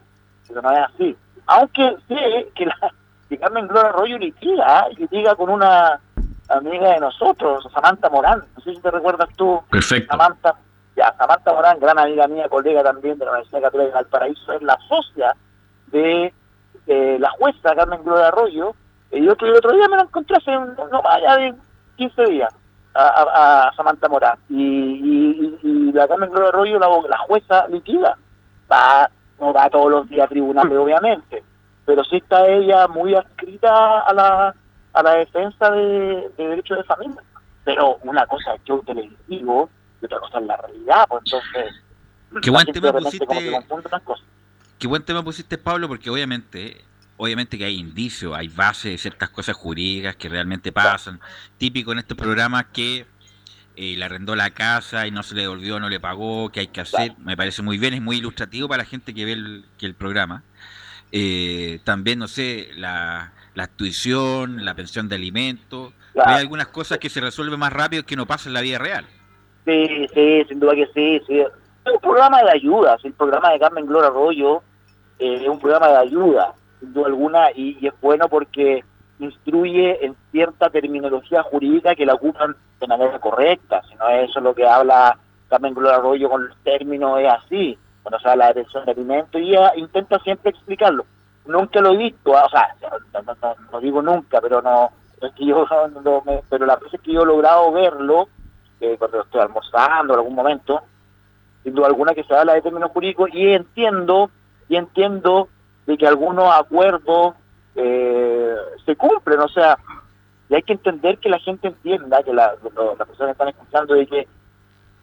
Speaker 1: eso no es así. Aunque sé que, la, que Carmen Gloria Arroyo litiga, ¿ah? y litiga con una amiga de nosotros, Samantha Morán, no sé si te recuerdas tú,
Speaker 2: Perfecto.
Speaker 1: Samantha, ya, Samantha Morán, gran amiga mía, colega también de la Universidad Católica de Valparaíso, es la socia de eh, la jueza Carmen Gloria Arroyo, y el otro, el otro día me la encontré hace no allá de 15 días a, a- a Samantha Morán, y, y- la Carmen Gloria Arroyo, la, la jueza litiga, va, no va todos los días a tribunales, obviamente, pero sí está ella muy adscrita a la, a la defensa de, de derechos de familia. Pero una cosa es show televisivo y otra cosa es la realidad, pues entonces...
Speaker 2: Qué buen tema
Speaker 1: como que
Speaker 2: Qué buen tema pusiste, Pablo, porque obviamente, obviamente que hay indicios, hay bases de ciertas cosas jurídicas que realmente pasan. Típico en estos programas que eh, le arrendó la casa y no se le devolvió, no le pagó, que hay que hacer. Me parece muy bien, es muy ilustrativo para la gente que ve el, que el programa. Eh, también, no sé, la, la tuición, la pensión de alimentos. Hay algunas cosas que se resuelven más rápido que no pasa en la vida real.
Speaker 1: Sí, sí, sin duda que sí, sí. Un programa de ayuda, sí, el programa de Carmen Gloria Arroyo eh, es un programa de ayuda, sin duda alguna, y, es bueno porque instruye en cierta terminología jurídica que la ocupan de manera correcta, si no eso es lo que habla Carmen Gloria Arroyo con los términos, es así, cuando se habla de pensión de alimentos, y ella intenta siempre explicarlo. Nunca lo he visto, ah, o sea, no, no- digo nunca, pero no, es que yo, me- pero las veces que yo he logrado verlo, eh, cuando estoy almorzando en algún momento, sin duda alguna que se habla de términos jurídicos y entiendo, y entiendo de que algunos acuerdos eh, se cumplen, o sea, y hay que entender que la gente entienda, que la, las personas están escuchando, de que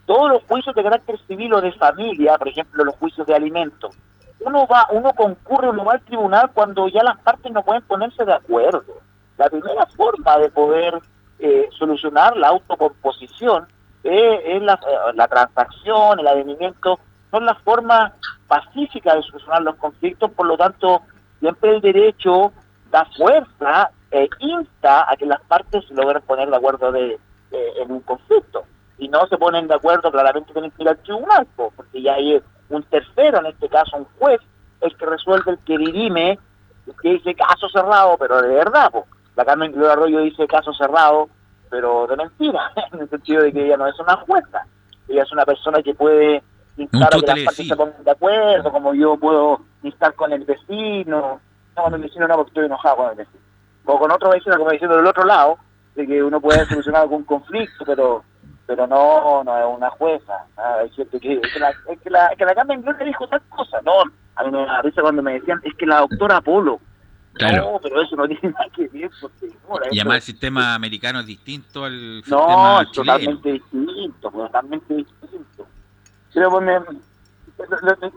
Speaker 1: todos los juicios de carácter civil o de familia, por ejemplo, los juicios de alimentos, uno va, uno concurre, uno va al tribunal cuando ya las partes no pueden ponerse de acuerdo. La primera forma de poder eh, solucionar la autocomposición eh, es la, eh, la transacción, el avenimiento, son las formas pacíficas de solucionar los conflictos, por lo tanto, siempre el derecho da fuerza e insta a que las partes se logren poner de acuerdo de, en un conflicto. Si no se ponen de acuerdo, claramente tienen que ir al tribunal, po, porque ya hay un tercero, en este caso un juez, el que resuelve, el que dirime, el que dice caso cerrado, pero de verdad, po. la Carmen Gloria Arroyo dice caso cerrado, pero de mentira, en el sentido de que ella no es una jueza, ella es una persona que puede instar a que las partes se pongan de acuerdo, como yo puedo instar con el vecino, no con el vecino no porque estoy enojado con el vecino, o con otro vecino como diciendo del otro lado, de que uno puede solucionar algún conflicto, pero pero no, no es una jueza. ¿ah? Hay gente que, es que la, es que la, que la Carmen Gloria dijo tal cosa. No, a mí me da risa cuando me decían, es que la doctora Apolo.
Speaker 2: Claro.
Speaker 1: No, pero eso no tiene nada que ver. Porque, no,
Speaker 2: Y además el sistema americano es distinto al
Speaker 1: no,
Speaker 2: sistema
Speaker 1: es
Speaker 2: chileno.
Speaker 1: totalmente distinto, totalmente distinto. Pero pues, me, lo,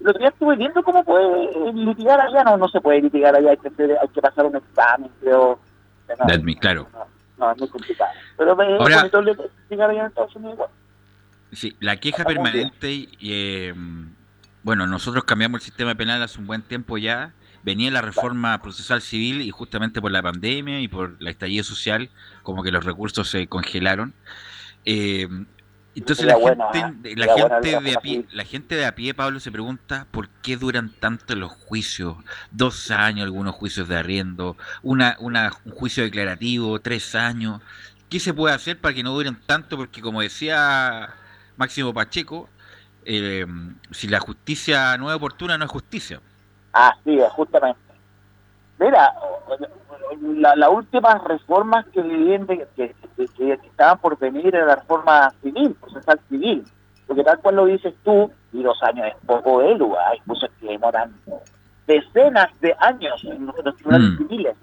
Speaker 1: lo- que ya estuve viendo cómo puede litigar allá, no, no se puede litigar allá, hay que, hacer- hay que pasar un examen, creo. No,
Speaker 2: That claro.
Speaker 1: no, es muy complicado. Pero me
Speaker 2: Ahora-
Speaker 1: es bonito litigar allá en Estados Unidos igual.
Speaker 2: Sí, la queja permanente, y, eh, bueno, nosotros cambiamos el sistema penal hace un buen tiempo ya, venía la reforma procesal civil y justamente por la pandemia y por la estallido social, como que los recursos se congelaron. Eh, entonces la
Speaker 1: bueno,
Speaker 2: gente,
Speaker 1: ¿eh?
Speaker 2: la gente de a pie, la gente de a pie, Pablo, se pregunta por qué duran tanto los juicios, dos años algunos juicios de arriendo, una, una, un juicio declarativo, tres años. ¿Qué se puede hacer para que no duren tanto? Porque como decía Máximo Pacheco, eh, si la justicia no es oportuna, no es justicia.
Speaker 1: Así es, justamente. Mira, la- las últimas reformas que que, que- que estaban por venir era la reforma civil, procesal civil. Porque tal cual lo dices tú, y dos años es poco de lugar, hay cosas que demoran decenas de años en los, en los tribunales
Speaker 2: Mm.
Speaker 1: civiles.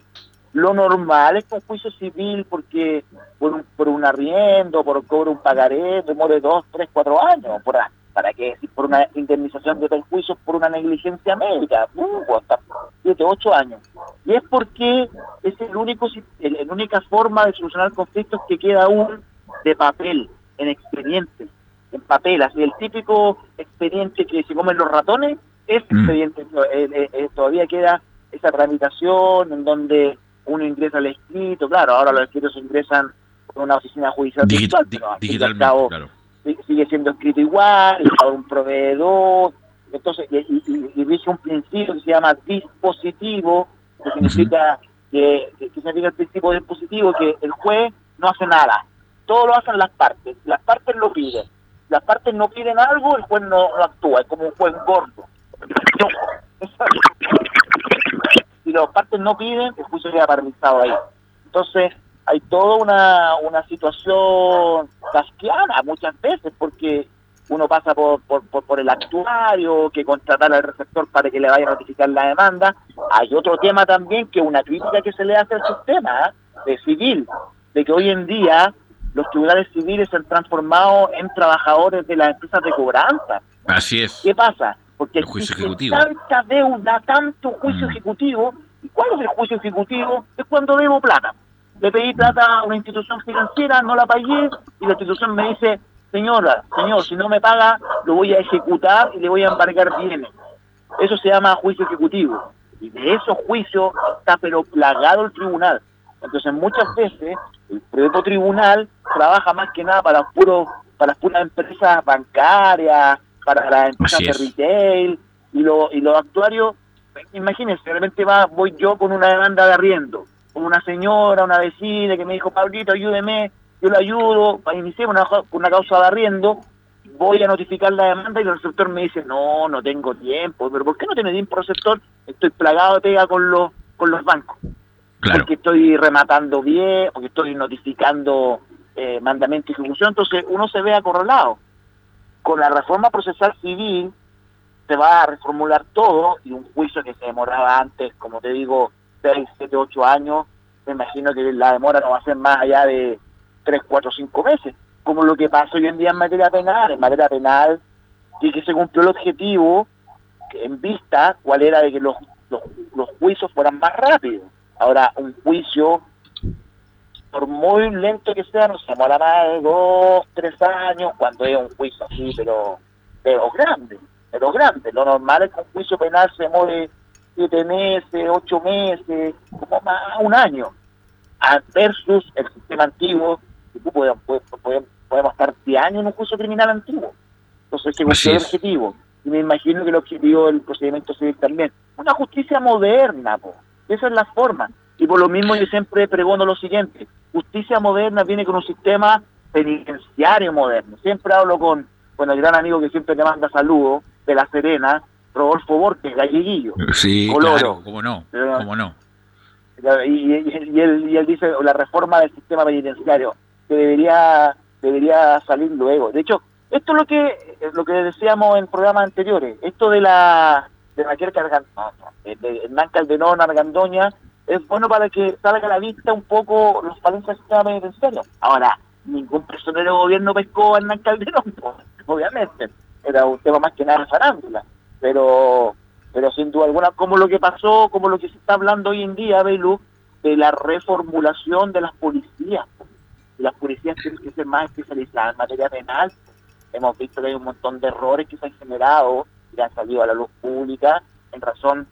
Speaker 1: Lo normal es que un juicio civil, porque por un, por un arriendo, por cobro un pagaré, demore dos, tres, cuatro años. Por, ¿Para qué decir? Por una indemnización de tal juicio por una negligencia médica. Hasta siete, ocho años. Y es porque es el único, la única forma de solucionar conflictos que queda aún de papel, en expediente, en papel. Así el típico expediente que se comen los ratones, es
Speaker 2: Mm.
Speaker 1: expediente. eh, eh, eh, todavía queda esa tramitación en donde uno ingresa al escrito. Claro, ahora los escritos ingresan por una oficina judicial
Speaker 2: Digi-
Speaker 1: virtual, pero al cabo,
Speaker 2: claro.
Speaker 1: Si- sigue siendo escrito igual, por un proveedor, entonces, y, y- rige un principio que se llama dispositivo, que significa que, que- significa el principio dispositivo, que el juez no hace nada, todo lo hacen las partes, las partes lo piden, las partes no piden algo, el juez no, no actúa, es como un juez gordo. Si las partes no piden, el juicio queda paralizado ahí. Entonces, hay toda una, una situación casquiana muchas veces, porque uno pasa por, por, por, por el actuario, que contratar al receptor para que le vaya a notificar la demanda. Hay otro tema también, que una crítica que se le hace al sistema ¿eh? de civil, de que hoy en día los tribunales civiles se han transformado en trabajadores de las empresas de cobranza.
Speaker 2: Así es.
Speaker 1: ¿Qué pasa? Porque
Speaker 2: El juicio ejecutivo.
Speaker 1: tanta deuda, tanto juicio
Speaker 2: Mm.
Speaker 1: ejecutivo. ¿Y cuál es el juicio ejecutivo? Es cuando debo plata. Le pedí plata a una institución financiera, no la pagué, y la institución me dice, señora, señor, si no me paga, lo voy a ejecutar y le voy a embargar bienes. Eso se llama juicio ejecutivo. Y de esos juicios está pero plagado el tribunal. Entonces muchas veces el propio tribunal trabaja más que nada para puros, para las puras empresas bancarias, para las empresas de retail y, lo, y los actuarios, imagínense, de repente va, voy yo con una demanda de arriendo, con una señora, una vecina que me dijo, Pablito, ayúdeme, yo le ayudo, para iniciar una, una causa de arriendo, voy a notificar la demanda y el receptor me dice, no, no tengo tiempo, pero ¿por qué no tiene tiempo receptor? Estoy plagado de pega con los, con los bancos
Speaker 2: Claro.
Speaker 1: porque estoy rematando bien, porque estoy notificando eh, mandamiento y ejecución, entonces uno se ve acorralado. Con la reforma procesal civil se va a reformular todo y un juicio que se demoraba antes, como te digo, 6, 7, 8 años, me imagino que la demora no va a ser más allá de 3, 4, 5 meses, como lo que pasa hoy en día en materia penal. En materia penal, y que se cumplió el objetivo en vista, cuál era de que los, los, los juicios fueran más rápidos. Ahora, un juicio, por muy lento que sea, no se demora más de dos, tres años, cuando es un juicio así, pero, pero grande, pero grande. Lo normal es que un juicio penal se demore siete meses, ocho meses, como más un año, versus el sistema antiguo, que tú podemos, podemos, podemos estar 10 años en un juicio criminal antiguo. Entonces
Speaker 2: Así
Speaker 1: cumplió el
Speaker 2: es.
Speaker 1: objetivo. Y me imagino que el objetivo del procedimiento civil también. Una justicia moderna, po. esa es la forma. Y por lo mismo yo siempre pregono lo siguiente, justicia moderna viene con un sistema penitenciario moderno. Siempre hablo con, con el gran amigo que siempre te manda saludos, de La Serena, Rodolfo Borges, galleguillo.
Speaker 2: Sí,
Speaker 1: Coloro.
Speaker 2: claro, cómo no, cómo no.
Speaker 1: Y, y- y él, y él dice la reforma del sistema penitenciario, que debería debería salir luego. De hecho, esto es lo que lo que decíamos en programas anteriores, esto de la de Raquel de, de Hernán Calderón Argandoña, es bueno para que salga a la vista un poco los falencias del sistema penitenciario. Ahora, ningún personero de gobierno pescó a Hernán Calderón, pues, obviamente. Era un tema más que nada de farándula. Pero, pero sin duda alguna, como lo que pasó, como lo que se está hablando hoy en día, Belu, de la reformulación de las policías. Las policías tienen que ser más especializadas en materia penal. Hemos visto que hay un montón de errores que se han generado y han salido a la luz pública en razón,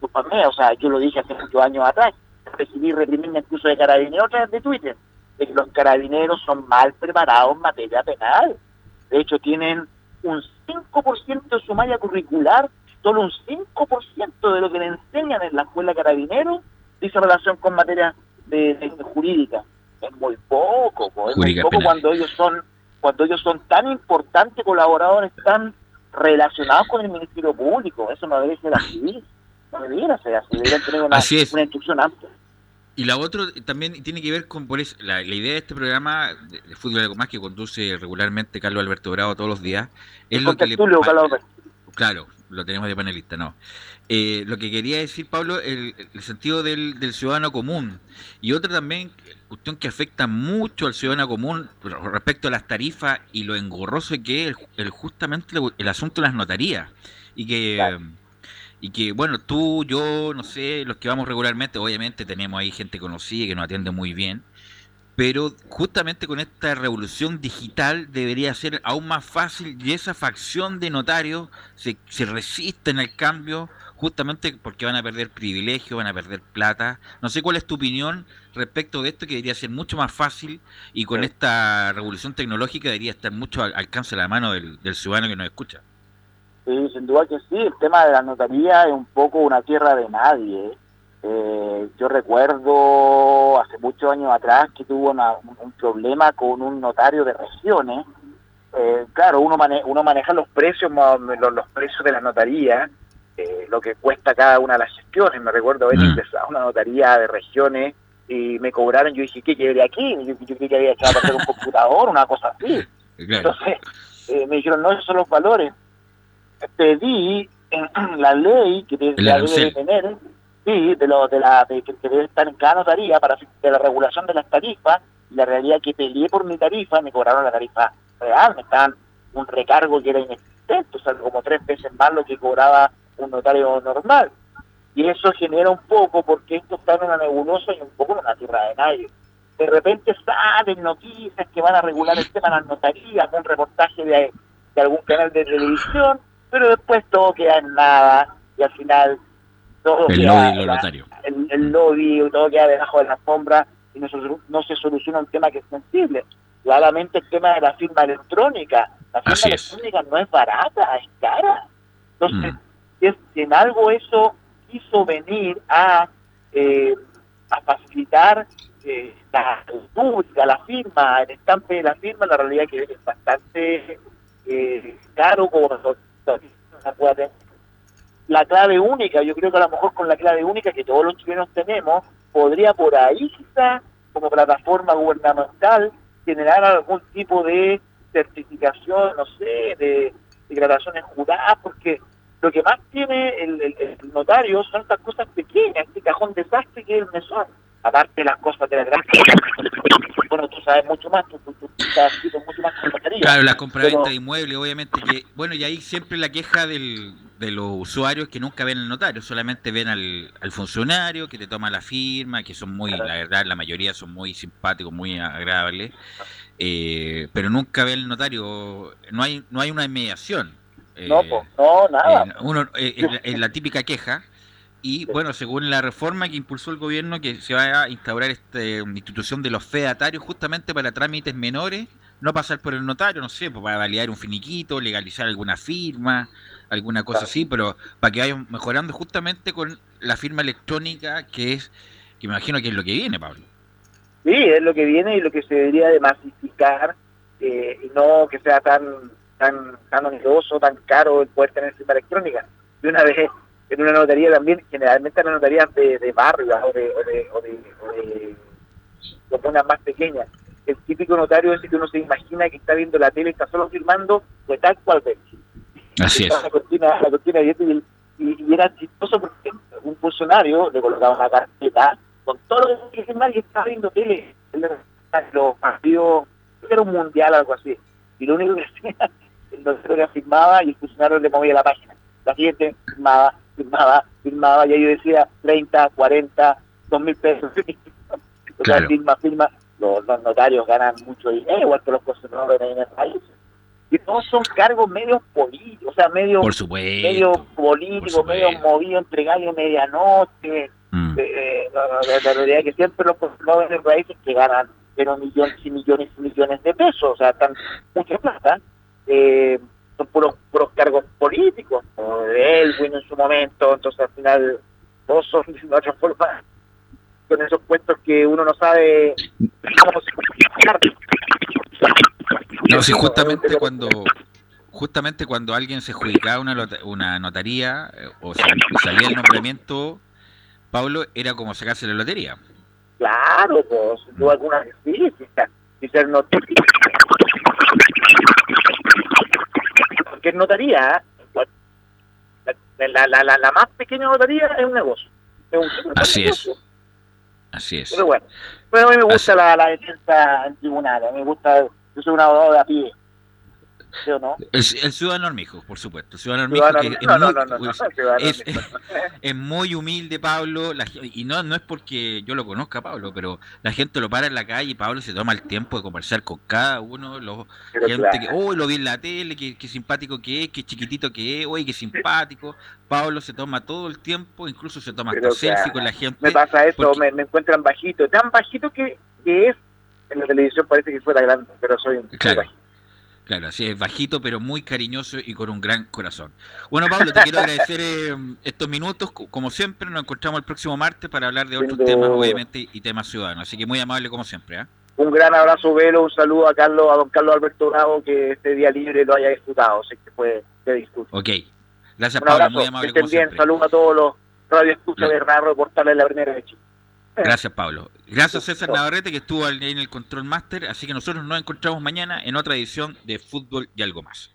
Speaker 1: o sea, yo lo dije hace muchos años atrás, recibí reprimenda incluso de carabineros de Twitter, de que los carabineros son mal preparados en materia penal. De hecho, tienen un 5% de su malla curricular, solo un 5% de lo que le enseñan en la escuela carabineros dice relación con materia de, de jurídica. Es muy poco, po, es muy poco
Speaker 2: penal.
Speaker 1: cuando ellos son cuando ellos son tan importantes colaboradores, tan relacionados con el Ministerio Público. Eso no debe ser así. No debiera ser así. Deberían tener una,
Speaker 2: Así es.
Speaker 1: una instrucción amplia.
Speaker 2: Y la otra también tiene que ver con por eso, la, la idea de este programa de, de Fútbol Algo Más que conduce regularmente Carlos Alberto Bravo todos los días. Es lo que le. Claro, lo tenemos de panelista, no. Eh, lo que quería decir, Pablo, el, el sentido del, del ciudadano común. Y otra también, cuestión que afecta mucho al ciudadano común respecto a las tarifas y lo engorroso que es el, el- justamente el, el asunto de las notarías. Y que,
Speaker 1: Claro.
Speaker 2: Y que, bueno, tú, yo, no sé, los que vamos regularmente, obviamente tenemos ahí gente conocida que nos atiende muy bien. Pero justamente con esta revolución digital debería ser aún más fácil y esa facción de notarios se, se resisten al cambio justamente porque van a perder privilegio, van a perder plata. No sé cuál es tu opinión respecto de esto que debería ser mucho más fácil y con
Speaker 1: Sí.
Speaker 2: esta revolución tecnológica debería estar mucho al alcance de la mano del, del ciudadano que nos escucha.
Speaker 1: Sí, sin duda que sí. El tema de la notaría es un poco una tierra de nadie. Eh, yo recuerdo hace muchos años atrás que tuvo una- un, problema con un notario de regiones. Eh, claro, uno, mane- uno maneja los precios, los, los precios de la notaría, eh, lo que cuesta cada una de las gestiones. Me recuerdo haber
Speaker 2: Mm.
Speaker 1: ingresado a una notaría de regiones y me cobraron. Yo dije, ¿qué quiere aquí? Yo, yo creí que había echado a perder un computador, una cosa así.
Speaker 2: Eh, Claro.
Speaker 1: Entonces, eh, me dijeron, no, esos son los valores. Pedí en la ley que de- la debe tener, sí, de, lo, de la de, que debe estar en cada notaría para de la regulación de las tarifas. Y la realidad que peleé por mi tarifa, me cobraron la tarifa real, me estaban un recargo que era inexistente, o sea, como tres veces más lo que cobraba un notario normal. Y eso genera un poco, porque esto está en una nebulosa y un poco en una tierra de nadie de repente salen noticias que van a regular el tema de las notarías, un reportaje de, de algún canal de televisión, pero después todo queda en nada y al final todo
Speaker 2: El
Speaker 1: queda,
Speaker 2: lobby
Speaker 1: la- el, el lobby todo queda debajo de la sombra y no se, no se soluciona un tema que es sensible. Claramente el tema de la firma electrónica. La firma
Speaker 2: Así es.
Speaker 1: electrónica no es barata, es cara. Entonces,
Speaker 2: Mm.
Speaker 1: es, en algo eso quiso venir a, eh, a facilitar eh, la pública, la firma, el estampe de la firma, la realidad es que es bastante eh, caro como. La clave única, yo creo que a lo mejor con la clave única que todos los chilenos tenemos, podría por ahí quizá, como plataforma gubernamental, generar algún tipo de certificación, no sé, de declaraciones juradas, porque lo que más tiene el, el- el notario son estas cosas pequeñas, este cajón desastre que es el mesón, aparte de las cosas de la gran... Bueno, tú sabes mucho más, tú, tú, tú estás mucho más con.
Speaker 2: Claro, la compraventa
Speaker 1: Pero-
Speaker 2: de inmuebles, obviamente que, bueno, y ahí siempre la queja del, de los usuarios que nunca ven al notario, solamente ven al, al funcionario que te toma la firma, que son muy, la verdad, la mayoría son muy simpáticos, muy agradables, eh, pero nunca ve al notario, no hay, no hay una mediación. eh,
Speaker 1: No, po, no, nada.
Speaker 2: eh, uno, eh, es la típica queja. Y bueno, según la reforma que impulsó el gobierno, que se va a instaurar esta institución de los fedatarios justamente para trámites menores, no pasar por el notario, no sé, pues para validar un finiquito, legalizar alguna firma, alguna cosa
Speaker 1: Claro.
Speaker 2: así, pero para que vayan mejorando justamente con la firma electrónica, que es, que me imagino que es lo que viene, Pablo.
Speaker 1: Sí, es lo que viene y lo que se debería de masificar eh, y no que sea tan tan tan oneroso, tan caro el poder tener firma electrónica. De una vez en una notaría también, generalmente en las notarías de, de barrio o de, o de, o de, o de comunas más pequeñas. El típico notario es el que uno se imagina que está viendo la tele está solo firmando, pues tal cual ve.
Speaker 2: Así es.
Speaker 1: La cortina, la cortina de y, el- y- y era chistoso porque un funcionario le colocaba una carpeta con todo lo que tenía que firmar y estaba viendo tele. Los partidos, creo que era un mundial o algo así. Y lo único que hacía, el notario firmaba y el funcionario le movía la página. La siguiente firmaba, firmaba, firmaba y ahí yo decía 30, 40, 2 mil pesos. o sea,
Speaker 2: Claro.
Speaker 1: firma, firma. Los, los notarios ganan mucho dinero, igual que los conservadores en el país. Y todos son cargos medio políticos, o sea, medio, medio políticos, medio
Speaker 2: supuesto.
Speaker 1: movido entre gallo medianoche.
Speaker 2: Mm.
Speaker 1: Eh, la, la- la realidad es que siempre los conservadores en el país es que ganan pero millones y millones y millones de pesos, o sea, están mucha plata. Eh, son puros, puros cargos políticos, como de Elwin en su momento, entonces al final todos son de otra forma con esos puestos que uno no sabe cómo se
Speaker 2: No, si justamente cuando justamente cuando alguien se adjudicaba una, una notaría eh, o sal- salía el nombramiento, Pablo, era como sacarse la lotería.
Speaker 1: Claro, pues, sin duda alguna sí ser notario. Es notaría, ¿eh? la, la, la, la, más pequeña notaría es un negocio. Es un
Speaker 2: Así es. Así es.
Speaker 1: Pero bueno, pero a mí me gusta
Speaker 2: Así-
Speaker 1: la, la defensa en tribunales, a mí me gusta, yo soy un abogado de a pie. ¿Sí o no?
Speaker 2: El, el ciudadano por supuesto. El ciudadano que
Speaker 1: no,
Speaker 2: es,
Speaker 1: no,
Speaker 2: muy, es- muy humilde, Pablo. la y no, no es porque yo lo conozca, Pablo, pero la gente lo para en la calle y Pablo se toma el tiempo de conversar con cada uno. Los,
Speaker 1: Pero
Speaker 2: gente
Speaker 1: claro.
Speaker 2: que, oh, lo vi en la tele, qué, qué simpático que es, qué chiquitito que es, oye, qué simpático. Pablo se toma todo el tiempo, incluso se toma hasta selfie con la gente.
Speaker 1: me pasa eso,
Speaker 2: porque-
Speaker 1: me, me encuentran bajito, tan bajito que, que es, en la televisión parece que fuera grande, pero soy un
Speaker 2: Claro.
Speaker 1: bajito.
Speaker 2: Claro, así es, bajito, pero muy cariñoso y con un gran corazón. Bueno, Pablo, te quiero agradecer eh, estos minutos. Co- Como siempre, nos encontramos el próximo martes para hablar de otros temas, obviamente, y temas ciudadanos. Así que muy amable como siempre. ¿ah?
Speaker 1: Un gran abrazo, Velo, un saludo a Carlos, a don Carlos Alberto Bravo, que este día libre lo haya disfrutado, sé que fue de disfrute.
Speaker 2: Ok. Gracias,
Speaker 1: Un
Speaker 2: Pablo,
Speaker 1: abrazo,
Speaker 2: muy
Speaker 1: que
Speaker 2: amable
Speaker 1: estén
Speaker 2: como
Speaker 1: bien, saludos a todos los radioescuchas de Radio Portal de la Primera de Chile.
Speaker 2: Gracias, Pablo. Gracias, César Navarrete, que estuvo ahí en el Control Master. Así que nosotros nos encontramos mañana en otra edición de Fútbol y algo más.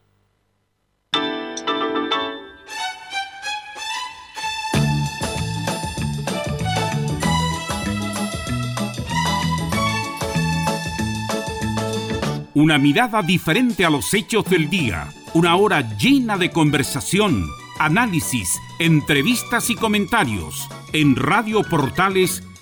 Speaker 3: Una mirada diferente a los hechos del día. Una hora llena de conversación, análisis, entrevistas y comentarios. En Radio Portales